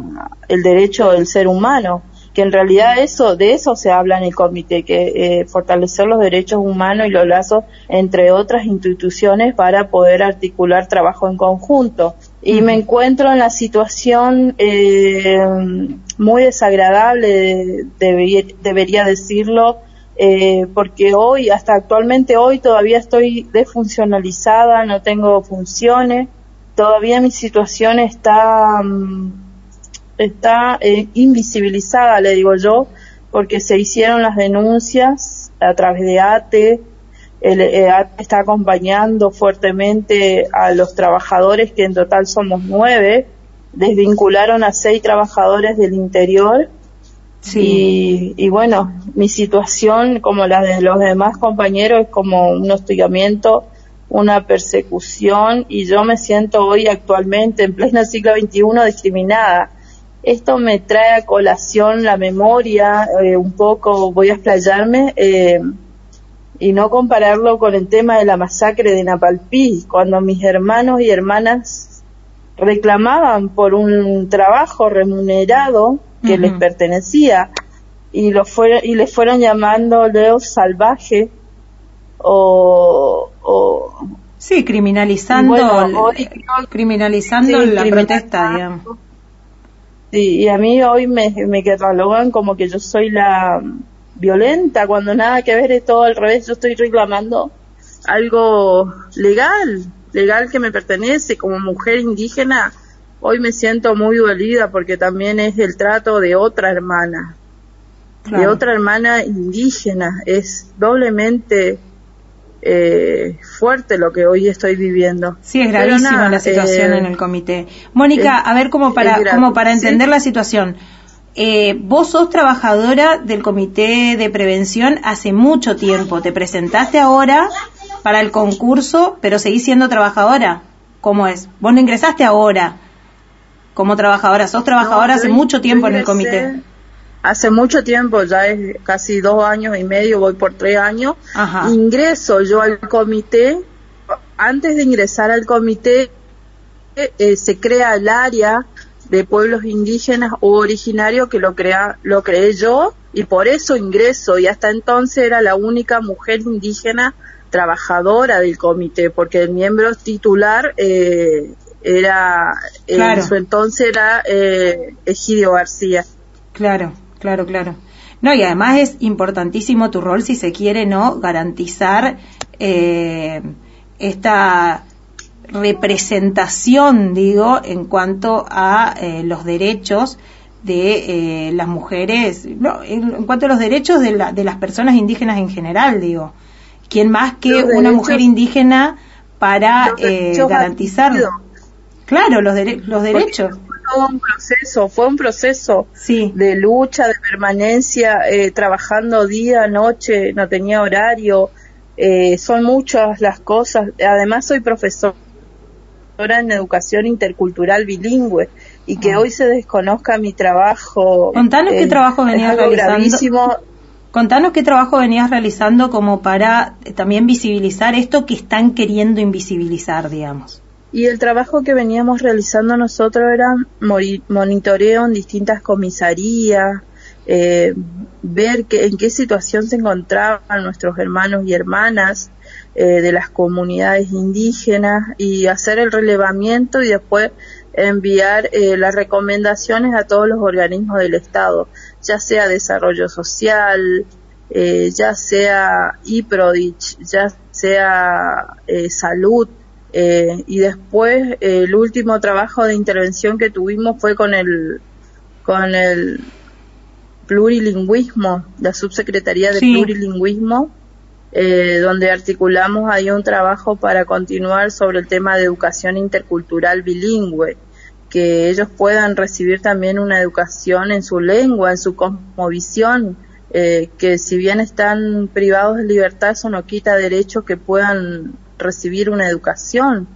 el derecho del ser humano, que en realidad eso de eso se habla en el comité, que eh, fortalecer los derechos humanos y los lazos entre otras instituciones para poder articular trabajo en conjunto. Y me encuentro en la situación eh, muy desagradable, de- debería, debería decirlo, eh, porque hoy, hasta actualmente hoy, todavía estoy desfuncionalizada, no tengo funciones, todavía mi situación está, mm, está eh, invisibilizada, le digo yo, porque se hicieron las denuncias a través de ATE, el eh, ATE está acompañando fuertemente a los trabajadores, que en total somos nueve, desvincularon a seis trabajadores del interior. Y, y bueno, mi situación, como la de los demás compañeros, es como un hostigamiento, una persecución y yo me siento hoy actualmente en pleno siglo XXI discriminada. Esto me trae a colación la memoria, eh, un poco voy a explayarme, eh, y no compararlo con el tema de la masacre de Napalpí, cuando mis hermanos y hermanas reclamaban por un trabajo remunerado que les pertenecía y lo fueron y les fueron llamando leos salvaje o, o Sí, criminalizando, Bueno, hoy criminalizando Sí, la criminalizando. protesta, digamos. Sí, y a mí hoy me, me catalogan como que yo soy la violenta, cuando nada que ver es todo al revés, yo estoy reclamando algo legal, legal que me pertenece como mujer indígena. Hoy me siento muy dolida porque también es el trato de otra hermana, de otra hermana indígena. Es doblemente eh, fuerte lo que hoy estoy viviendo. Sí, es gravísima nada, la situación eh, en el comité. Mónica, a ver, como para, como para ¿sí? entender la situación. Eh, vos sos trabajadora del Comité de Prevención hace mucho tiempo. Te presentaste ahora para el concurso, pero seguís siendo trabajadora. ¿Cómo es? Vos no ingresaste ahora como trabajadora. Sos trabajadora No, hace mucho tiempo en el comité. Hace mucho tiempo, ya es casi dos años y medio, voy por tres años. Ajá. Ingreso yo al comité. Antes de ingresar al comité, eh, se crea el área de pueblos indígenas o originarios que lo crea, lo creé yo y por eso ingreso y hasta entonces era la única mujer indígena trabajadora del comité porque el miembro titular eh, era eh, Claro. en su entonces era eh, Egidio García. Claro, claro, claro. No, y además es importantísimo tu rol, si se quiere, ¿no? Garantizar eh, esta representación, digo, en cuanto a eh, los derechos de eh, las mujeres, no, en, en cuanto a los derechos de, la- de las personas indígenas en general, digo. ¿Quién más que Los una derechos- mujer indígena para eh, garantizar? Claro, los, dere- los derechos. Fue todo un proceso, fue un proceso de lucha, de permanencia, eh, trabajando día, noche, no tenía horario, eh, son muchas las cosas. Además soy profesora en educación intercultural bilingüe y que hoy se desconozca mi trabajo. Contanos qué eh, trabajo venías realizando. gravísimo. Contanos qué trabajo venías realizando como para eh, también visibilizar esto que están queriendo invisibilizar, digamos. Y el trabajo que veníamos realizando nosotros era monitoreo en distintas comisarías, eh, ver que, en qué situación se encontraban nuestros hermanos y hermanas eh, de las comunidades indígenas y hacer el relevamiento y después enviar eh, las recomendaciones a todos los organismos del Estado, ya sea desarrollo social, eh, ya sea IPRODICH, ya sea eh, salud, eh, y después eh, el último trabajo de intervención que tuvimos fue con el con el plurilingüismo, la subsecretaría de Sí. plurilingüismo, eh, donde articulamos ahí un trabajo para continuar sobre el tema de educación intercultural bilingüe, que ellos puedan recibir también una educación en su lengua, en su cosmovisión, eh, que si bien están privados de libertad, eso no quita derecho que puedan recibir una educación.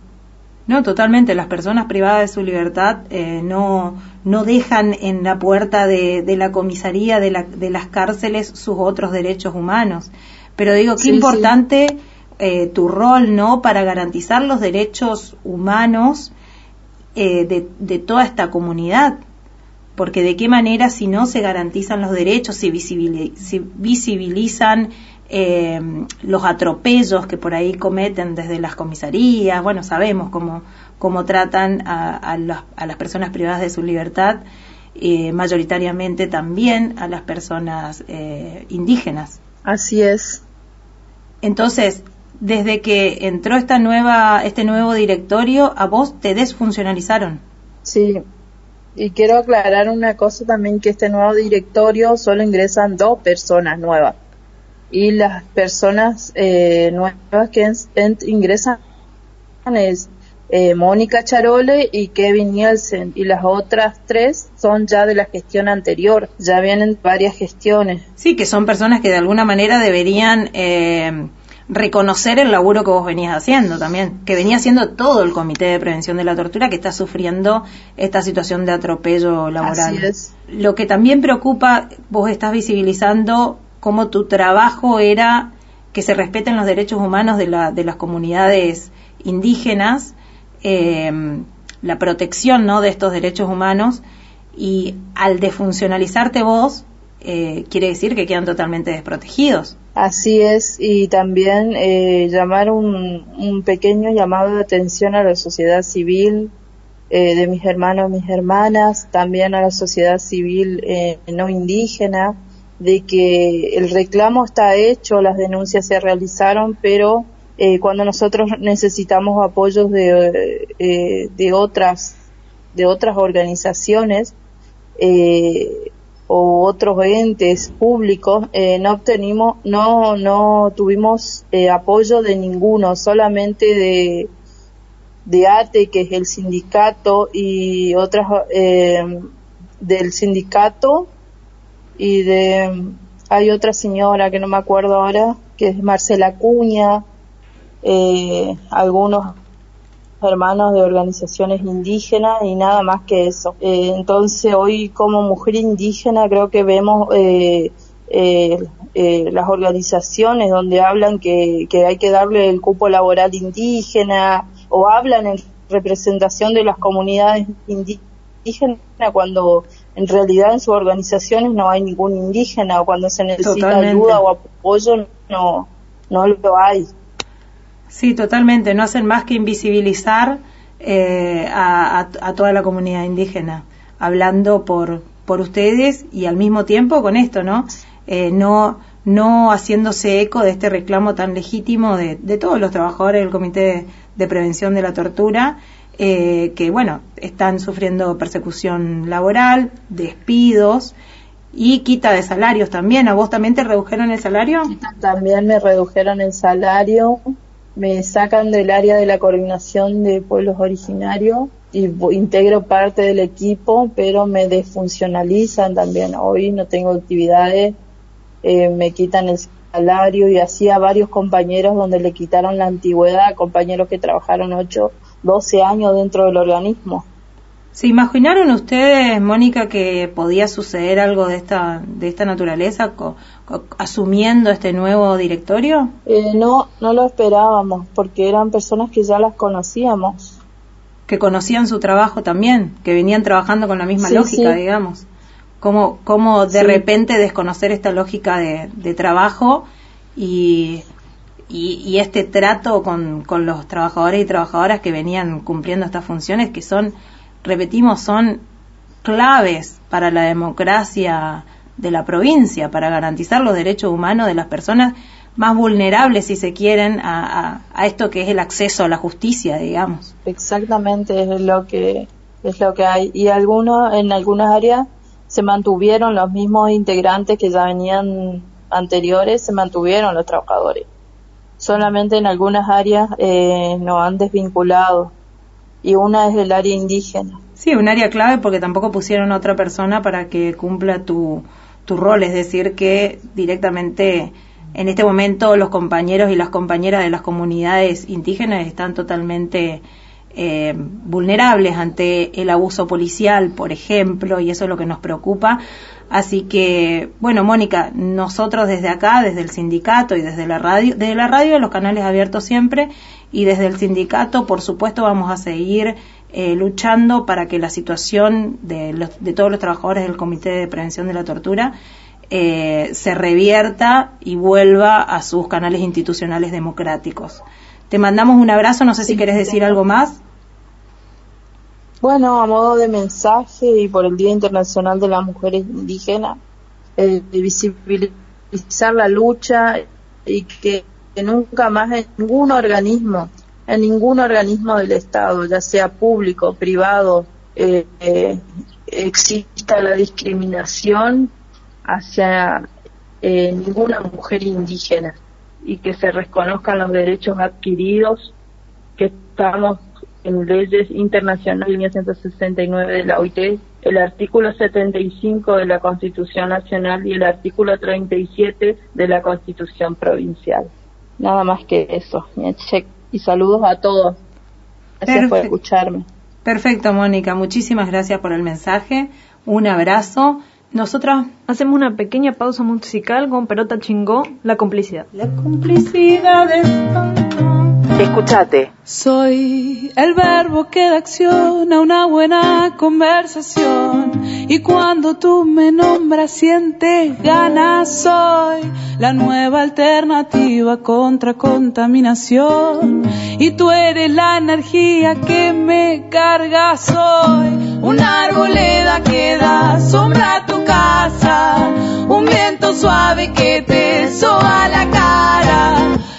No, totalmente. Las personas privadas de su libertad eh, no, no dejan en la puerta de, de la comisaría de, la, de, las cárceles sus otros derechos humanos. Pero digo, qué Sí, importante eh, tu rol, ¿no? Para garantizar los derechos humanos eh, de, de toda esta comunidad. Porque de qué manera si no se garantizan los derechos, si, visibili- si visibilizan eh, los atropellos que por ahí cometen desde las comisarías, bueno, sabemos cómo, cómo tratan a, a las, a las personas privadas de su libertad, eh, mayoritariamente también a las personas eh, indígenas. Así es. Entonces, desde que entró esta nueva, este nuevo directorio, a vos te desfuncionalizaron. Sí, y quiero aclarar una cosa también, que este nuevo directorio solo ingresan dos personas nuevas. Y las personas eh, nuevas que ingresan es eh, Mónica Charole y Kevin Nielsen. Y las otras tres son ya de la gestión anterior. Ya vienen varias gestiones. Sí, que son personas que de alguna manera deberían eh, reconocer el laburo que vos venías haciendo también, que venía haciendo todo el Comité de Prevención de la Tortura que está sufriendo esta situación de atropello laboral. Así es. Lo que también preocupa, vos estás visibilizando cómo tu trabajo era que se respeten los derechos humanos de, la, de las comunidades indígenas, eh, la protección ¿no? de estos derechos humanos y al desfuncionalizarte vos, eh, quiere decir que quedan totalmente desprotegidos. Así es, y también eh, llamar un, un pequeño llamado de atención a la sociedad civil, eh, de mis hermanos, mis hermanas, también a la sociedad civil eh, no indígena, de que el reclamo está hecho, las denuncias se realizaron, pero eh, cuando nosotros necesitamos apoyos de, eh, de otras de otras organizaciones eh, o otros entes públicos eh, no obtenimos no no tuvimos eh, apoyo de ninguno solamente de de ATE que es el sindicato y otras eh, del sindicato y de hay otra señora que no me acuerdo ahora que es Marcela Cuña eh, algunos hermanos de organizaciones indígenas y nada más que eso. Eh, entonces hoy como mujer indígena creo que vemos eh, eh, eh, las organizaciones donde hablan que, que hay que darle el cupo laboral indígena o hablan en representación de las comunidades indígenas cuando en realidad en sus organizaciones no hay ningún indígena o cuando se necesita Totalmente. ayuda o apoyo no, no lo hay. Sí, totalmente. No hacen más que invisibilizar eh, a, a- toda la comunidad indígena, hablando por, por ustedes y al mismo tiempo con esto, ¿no? Eh, no, no haciéndose eco de este reclamo tan legítimo de, de todos los trabajadores del Comité de, de Prevención de la Tortura, eh, que, bueno, están sufriendo persecución laboral, despidos y quita de salarios también. ¿A vos también te redujeron el salario? También me redujeron el salario, me sacan del área de la coordinación de pueblos originarios y integro parte del equipo, pero me desfuncionalizan también. Hoy no tengo actividades, eh, me quitan el salario y así a varios compañeros donde le quitaron la antigüedad, compañeros que trabajaron 8, 12 años dentro del organismo. ¿Se imaginaron ustedes, Mónica, que podía suceder algo de esta, de esta naturaleza asumiendo este nuevo directorio? Eh, no, no lo esperábamos porque eran personas que ya las conocíamos. Que conocían su trabajo también, que venían trabajando con la misma Sí, lógica, sí. digamos. ¿Cómo, cómo de Sí. repente desconocer esta lógica de, de trabajo y, y, y este trato con, con los trabajadores y trabajadoras que venían cumpliendo estas funciones que son, repetimos, son claves para la democracia de la provincia, para garantizar los derechos humanos de las personas más vulnerables, si se quieren, a, a, a esto que es el acceso a la justicia, digamos. Exactamente es lo que es lo que hay. Y algunos en algunas áreas se mantuvieron los mismos integrantes que ya venían anteriores se mantuvieron los trabajadores. Solamente en algunas áreas eh, nos han desvinculado. Y una es el área indígena. Sí, un área clave porque tampoco pusieron otra persona para que cumpla tu, tu rol, es decir, que directamente en este momento los compañeros y las compañeras de las comunidades indígenas están totalmente eh, vulnerables ante el abuso policial, por ejemplo, y eso es lo que nos preocupa. Así que, bueno, Mónica, nosotros desde acá, desde el sindicato y desde la radio, desde la radio los canales abiertos siempre y desde el sindicato, por supuesto, vamos a seguir eh, luchando para que la situación de, los- de todos los trabajadores del Comité de Prevención de la Tortura eh, se revierta y vuelva a sus canales institucionales democráticos. Te mandamos un abrazo, no sé si quieres decir algo más. Bueno, a modo de mensaje y por el Día Internacional de las Mujeres Indígenas, eh, de visibilizar la lucha y que, que nunca más en ningún organismo, en ningún organismo del Estado, ya sea público, privado, eh, eh, exista la discriminación hacia eh, ninguna mujer indígena y que se reconozcan los derechos adquiridos que estamos en leyes internacionales 1969 de la OIT, el artículo 75 de la Constitución Nacional y el artículo 37 de la Constitución Provincial. Nada más que eso. Miechek. Y saludos a todos. Gracias por escucharme. Perfecto, Mónica. Muchísimas gracias por el mensaje. Un abrazo. Nosotras hacemos una pequeña pausa musical con Perota Chingó, La complicidad. La complicidad es Escuchate. Soy el verbo que da acción a una buena conversación. Y cuando tú me nombras, sientes ganas. Soy la nueva alternativa contra contaminación. Y tú eres la energía que me carga. Soy una arboleda que da sombra a tu casa. Un viento suave que te soba la cara.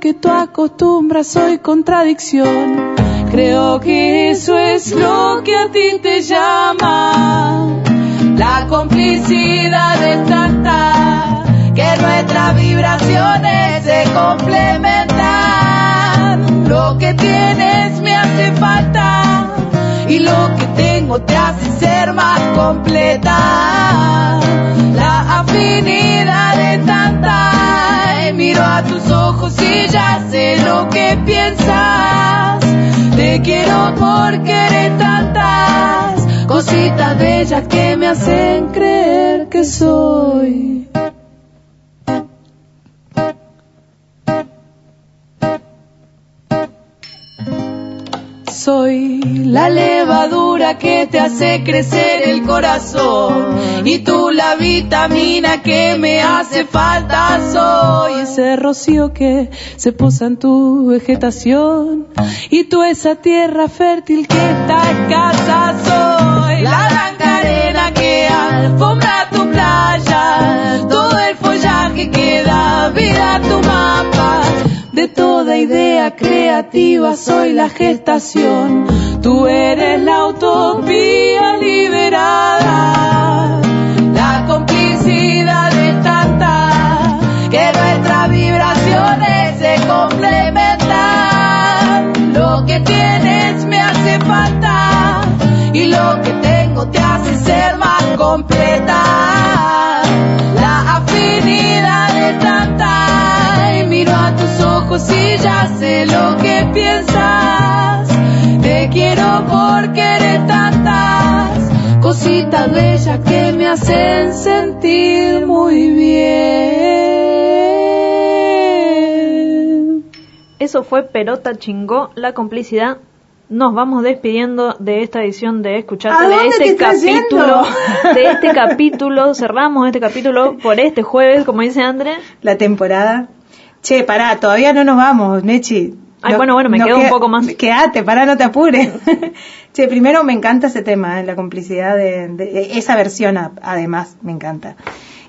que tú acostumbras soy contradicción. Creo que eso es lo que a ti te llama. La complicidad es tanta que nuestras vibraciones se complementan. Lo que tienes me hace falta y lo que tengo te hace ser más completa. La afinidad es tanta, y miro a ojos y ya sé lo que piensas. Te quiero porque eres tantas cositas bellas que me hacen creer que soy. Soy la levadura que te hace crecer el corazón y tú la vitamina que me hace falta. Soy ese rocío que se posa en tu vegetación y tú esa tierra fértil que está escasa. Soy la blanca arena que alfombra tu playa, todo el follaje que da vida a tu mapa. De toda idea creativa soy la gestación. Tú eres la utopía liberada. La complicidad es tanta que nuestras vibraciones se complementan. Lo que tienes me hace falta y lo que tengo te hace ser más completa. La afinidad tus ojos y ya sé lo que piensas. Te quiero porque eres tantas cositas bellas que me hacen sentir muy bien. Eso fue Perota Chingó, La complicidad. Nos vamos despidiendo de esta edición de ¿A Escuchate, de este capítulo, yendo? de este capítulo, cerramos este capítulo por este jueves, como dice Andrés. La temporada. Che, pará, todavía no nos vamos, Nechi. Ay, No- bueno, bueno, me no quedo un queda- poco más. Quédate, para, no te apures. che, primero me encanta ese tema, eh, la complicidad de, de- esa versión, a- además, me encanta.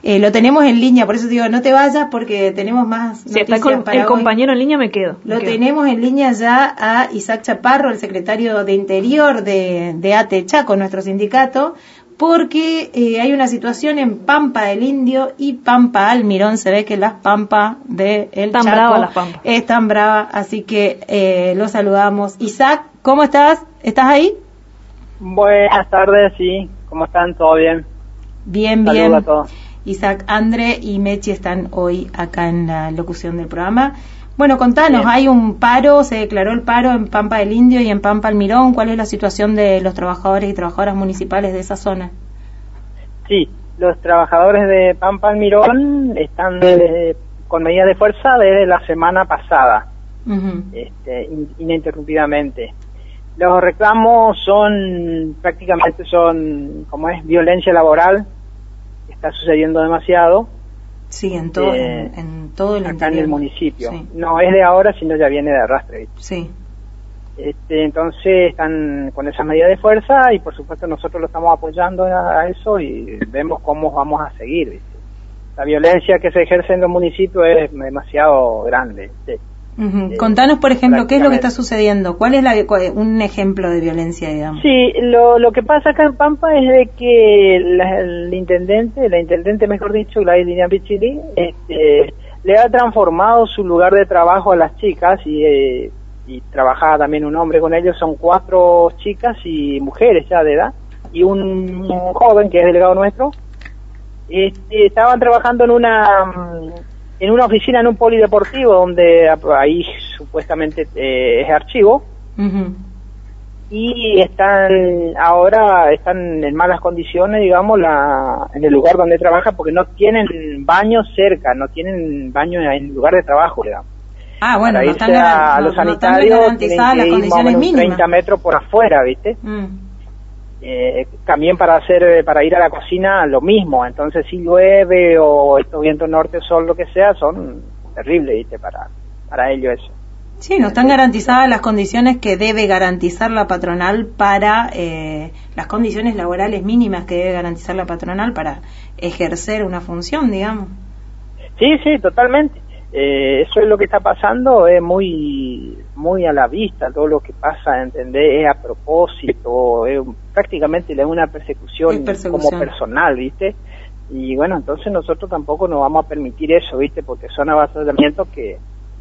Eh, lo tenemos en línea, por eso digo, no te vayas porque tenemos más Si está con- para el hoy. compañero en línea, me quedo. me Lo quedo. tenemos en línea ya a Isaac Chaparro, el secretario de Interior de, de ATE Chaco, nuestro sindicato, porque eh, hay una situación en Pampa del Indio y Pampa Almirón. Se ve que las Pampas de el Tan Chaco bravas las Pampas. están bravas, así que eh, lo saludamos. Isaac, ¿cómo estás? ¿Estás ahí? Buenas tardes, sí. ¿Cómo están? ¿Todo bien? Bien, Saludos bien. a todos. Isaac, Andre y Mechi están hoy acá en la locución del programa. Bueno, contanos, Bien. hay un paro, se declaró el paro en Pampa del Indio y en Pampa Almirón. ¿Cuál es la situación de los trabajadores y trabajadoras municipales de esa zona? Sí, los trabajadores de Pampa Almirón están eh, con medidas de fuerza desde la semana pasada, este, in- ininterrumpidamente. Los reclamos son prácticamente son, como es, violencia laboral, está sucediendo demasiado. Sí, en todo, Eh, en, en todo el acá en interior. el municipio. Sí. No es de ahora, sino ya viene de arrastre. ¿viste? Sí. Este, entonces están con esa medida de fuerza y por supuesto nosotros lo estamos apoyando a, a eso y vemos cómo vamos a seguir. ¿viste? La violencia que se ejerce en los municipios es demasiado grande. ¿viste? Eh, Contanos, por ejemplo, qué es lo que está sucediendo. ¿Cuál es la, un ejemplo de violencia, digamos? Sí, lo, lo que pasa acá en Pampa es de que la- el intendente, la intendente mejor dicho, Gladys Lilian Pichili, este, le ha transformado su lugar de trabajo a las chicas y, eh, y trabajaba también un hombre con ellos, son cuatro chicas y mujeres ya de edad y un, un joven que es delegado nuestro. Este, estaban trabajando en una en una oficina en un polideportivo donde ahí supuestamente eh, es archivo y están ahora están en malas condiciones digamos la en el lugar donde trabajan porque no tienen baños cerca no tienen baño en el lugar de trabajo digamos Ah, bueno, Para no irse están, a no- los no están sanitarios garantizadas las tienen que ir más o condiciones menos mínimas. 30 metros por afuera viste Mm. Eh, también para hacer para ir a la cocina lo mismo entonces si llueve o estos vientos norte sol lo que sea son terribles viste para para ellos eso Sí, no están garantizadas las condiciones que debe garantizar la patronal para eh, las condiciones laborales mínimas que debe garantizar la patronal para ejercer una función, digamos. Sí, sí, totalmente. Eh, eso es lo que está pasando, es muy muy a la vista, todo lo que pasa, ¿entendés? Es a propósito, es prácticamente es una persecución, Es persecución. como personal, ¿viste? Y bueno, entonces nosotros tampoco nos vamos a permitir eso, ¿viste? Porque son avasallamientos que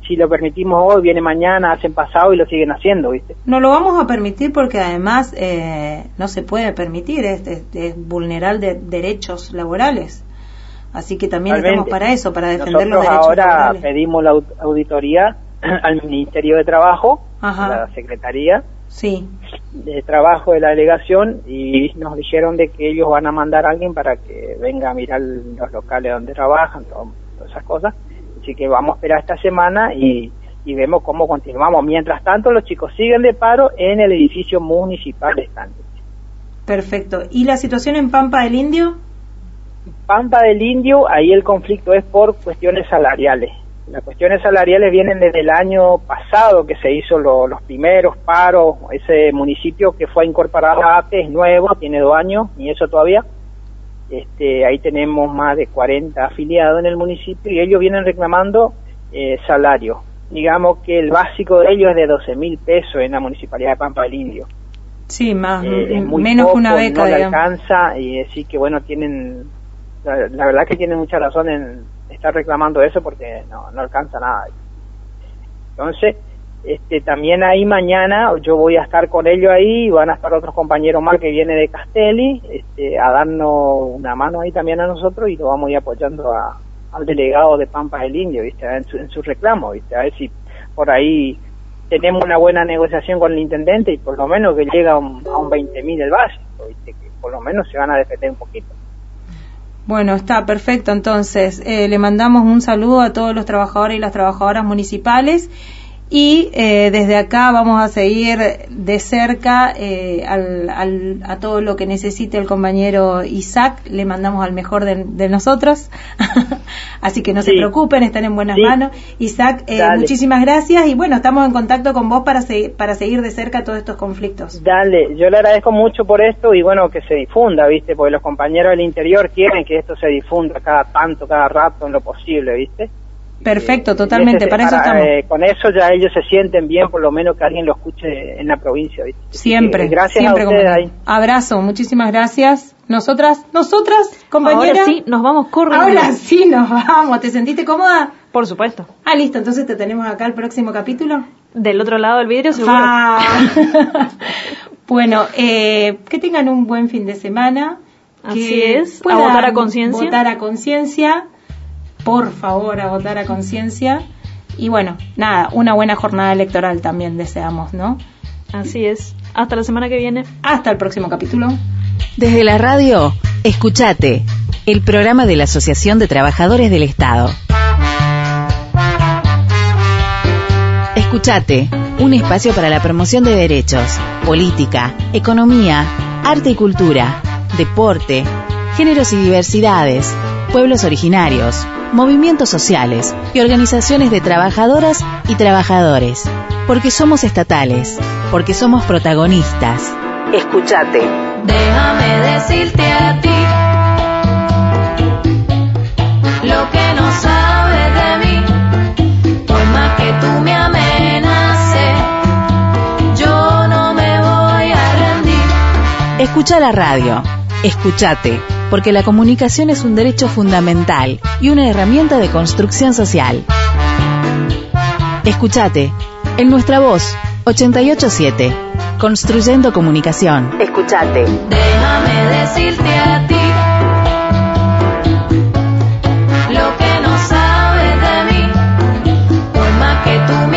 si lo permitimos hoy, viene mañana, hacen pasado y lo siguen haciendo, ¿viste? No lo vamos a permitir porque además eh, no se puede permitir, es, es- es vulnerar de derechos laborales. Así que también estamos Totalmente. para eso, para defender los derechos ahora laborales. pedimos la au- auditoría al Ministerio de Trabajo, Ajá. a la Secretaría, Sí. de trabajo de la delegación y nos dijeron de que ellos van a mandar a alguien para que venga a mirar los locales donde trabajan, todo- todas esas cosas. Así que vamos a esperar esta semana y, y vemos cómo continuamos. Mientras tanto, los chicos siguen de paro en el edificio municipal de Stanley. Perfecto. ¿Y la situación en Pampa del Indio? Pampa del Indio, ahí el conflicto es por cuestiones salariales. Las cuestiones salariales vienen desde el año pasado que se hizo lo- los primeros paros. Ese municipio que fue incorporado a ATE es nuevo, tiene dos años y eso todavía. Este, ahí tenemos más de 40 afiliados en el municipio y ellos vienen reclamando eh, salario. Digamos que el básico de ellos es de 12 mil pesos en la municipalidad de Pampa del Indio. Sí, más, Eh, es m- muy menos que una beca, no le digamos. alcanza y decir que bueno tienen la, verdad que tienen mucha razón en estar reclamando eso porque no, no alcanza nada entonces este también ahí mañana yo voy a estar con ellos ahí van a estar otros compañeros más que vienen de Castelli este, a darnos una mano ahí también a nosotros y lo vamos a ir apoyando al delegado de Pampas del Indio viste en su, en su reclamo viste a ver si por ahí tenemos una buena negociación con el intendente y por lo menos que llega a un, a un 20 mil el básico, ¿viste? que por lo menos se van a defender un poquito. Bueno, está perfecto. Entonces, eh, le mandamos un saludo a todos los trabajadores y las trabajadoras municipales Y eh, desde acá vamos a seguir de cerca eh, al, al- a todo lo que necesite el compañero Isaac. Le mandamos al mejor de, de nosotros. Así que no se preocupen, están en buenas Sí. manos. Isaac, eh, muchísimas gracias y bueno, estamos en contacto con vos para, se- para seguir de cerca todos estos conflictos. Dale, yo le agradezco mucho por esto y bueno, que se difunda, ¿viste? Porque los compañeros del interior quieren que esto se difunda cada tanto, cada rato, en lo posible, ¿viste? Perfecto, totalmente, ese- para eso estamos. eh, con eso ya ellos se sienten bien, por lo menos que alguien lo escuche en la provincia, ¿viste? Siempre, que gracias siempre a ustedes como- ahí. Abrazo, muchísimas gracias. Nosotras, nosotras, compañera. Ahora sí, nos vamos corriendo. Ahora sí nos vamos. ¿Te sentiste cómoda? Por supuesto. Ah, listo, entonces te tenemos acá el próximo capítulo. Del otro lado del vidrio, seguro. Ah. bueno, eh, que tengan un buen fin de semana. Así que es, a votar a conciencia. Votar a conciencia. Por favor, a votar a conciencia. Y bueno, nada, una buena jornada electoral también deseamos, ¿no? Así es. Hasta la semana que viene. Hasta el próximo capítulo. Desde la radio, escuchate, el programa de la Asociación de Trabajadores del Estado. Escuchate, un espacio para la promoción de derechos, política, economía, arte y cultura, deporte, géneros y diversidades, pueblos originarios, movimientos sociales y organizaciones de trabajadoras y trabajadores. Porque somos estatales, porque somos protagonistas. Escuchate. Déjame decirte a ti lo que no sabes de mí. Por más que tú me amenaces, yo no me voy a rendir. Escucha la radio. Escuchate, porque la comunicación es un derecho fundamental y una herramienta de construcción social. Escúchate, en nuestra voz, 887, construyendo comunicación. Escúchate. Déjame decirte a ti. Lo que no sabes de mí, por más que tú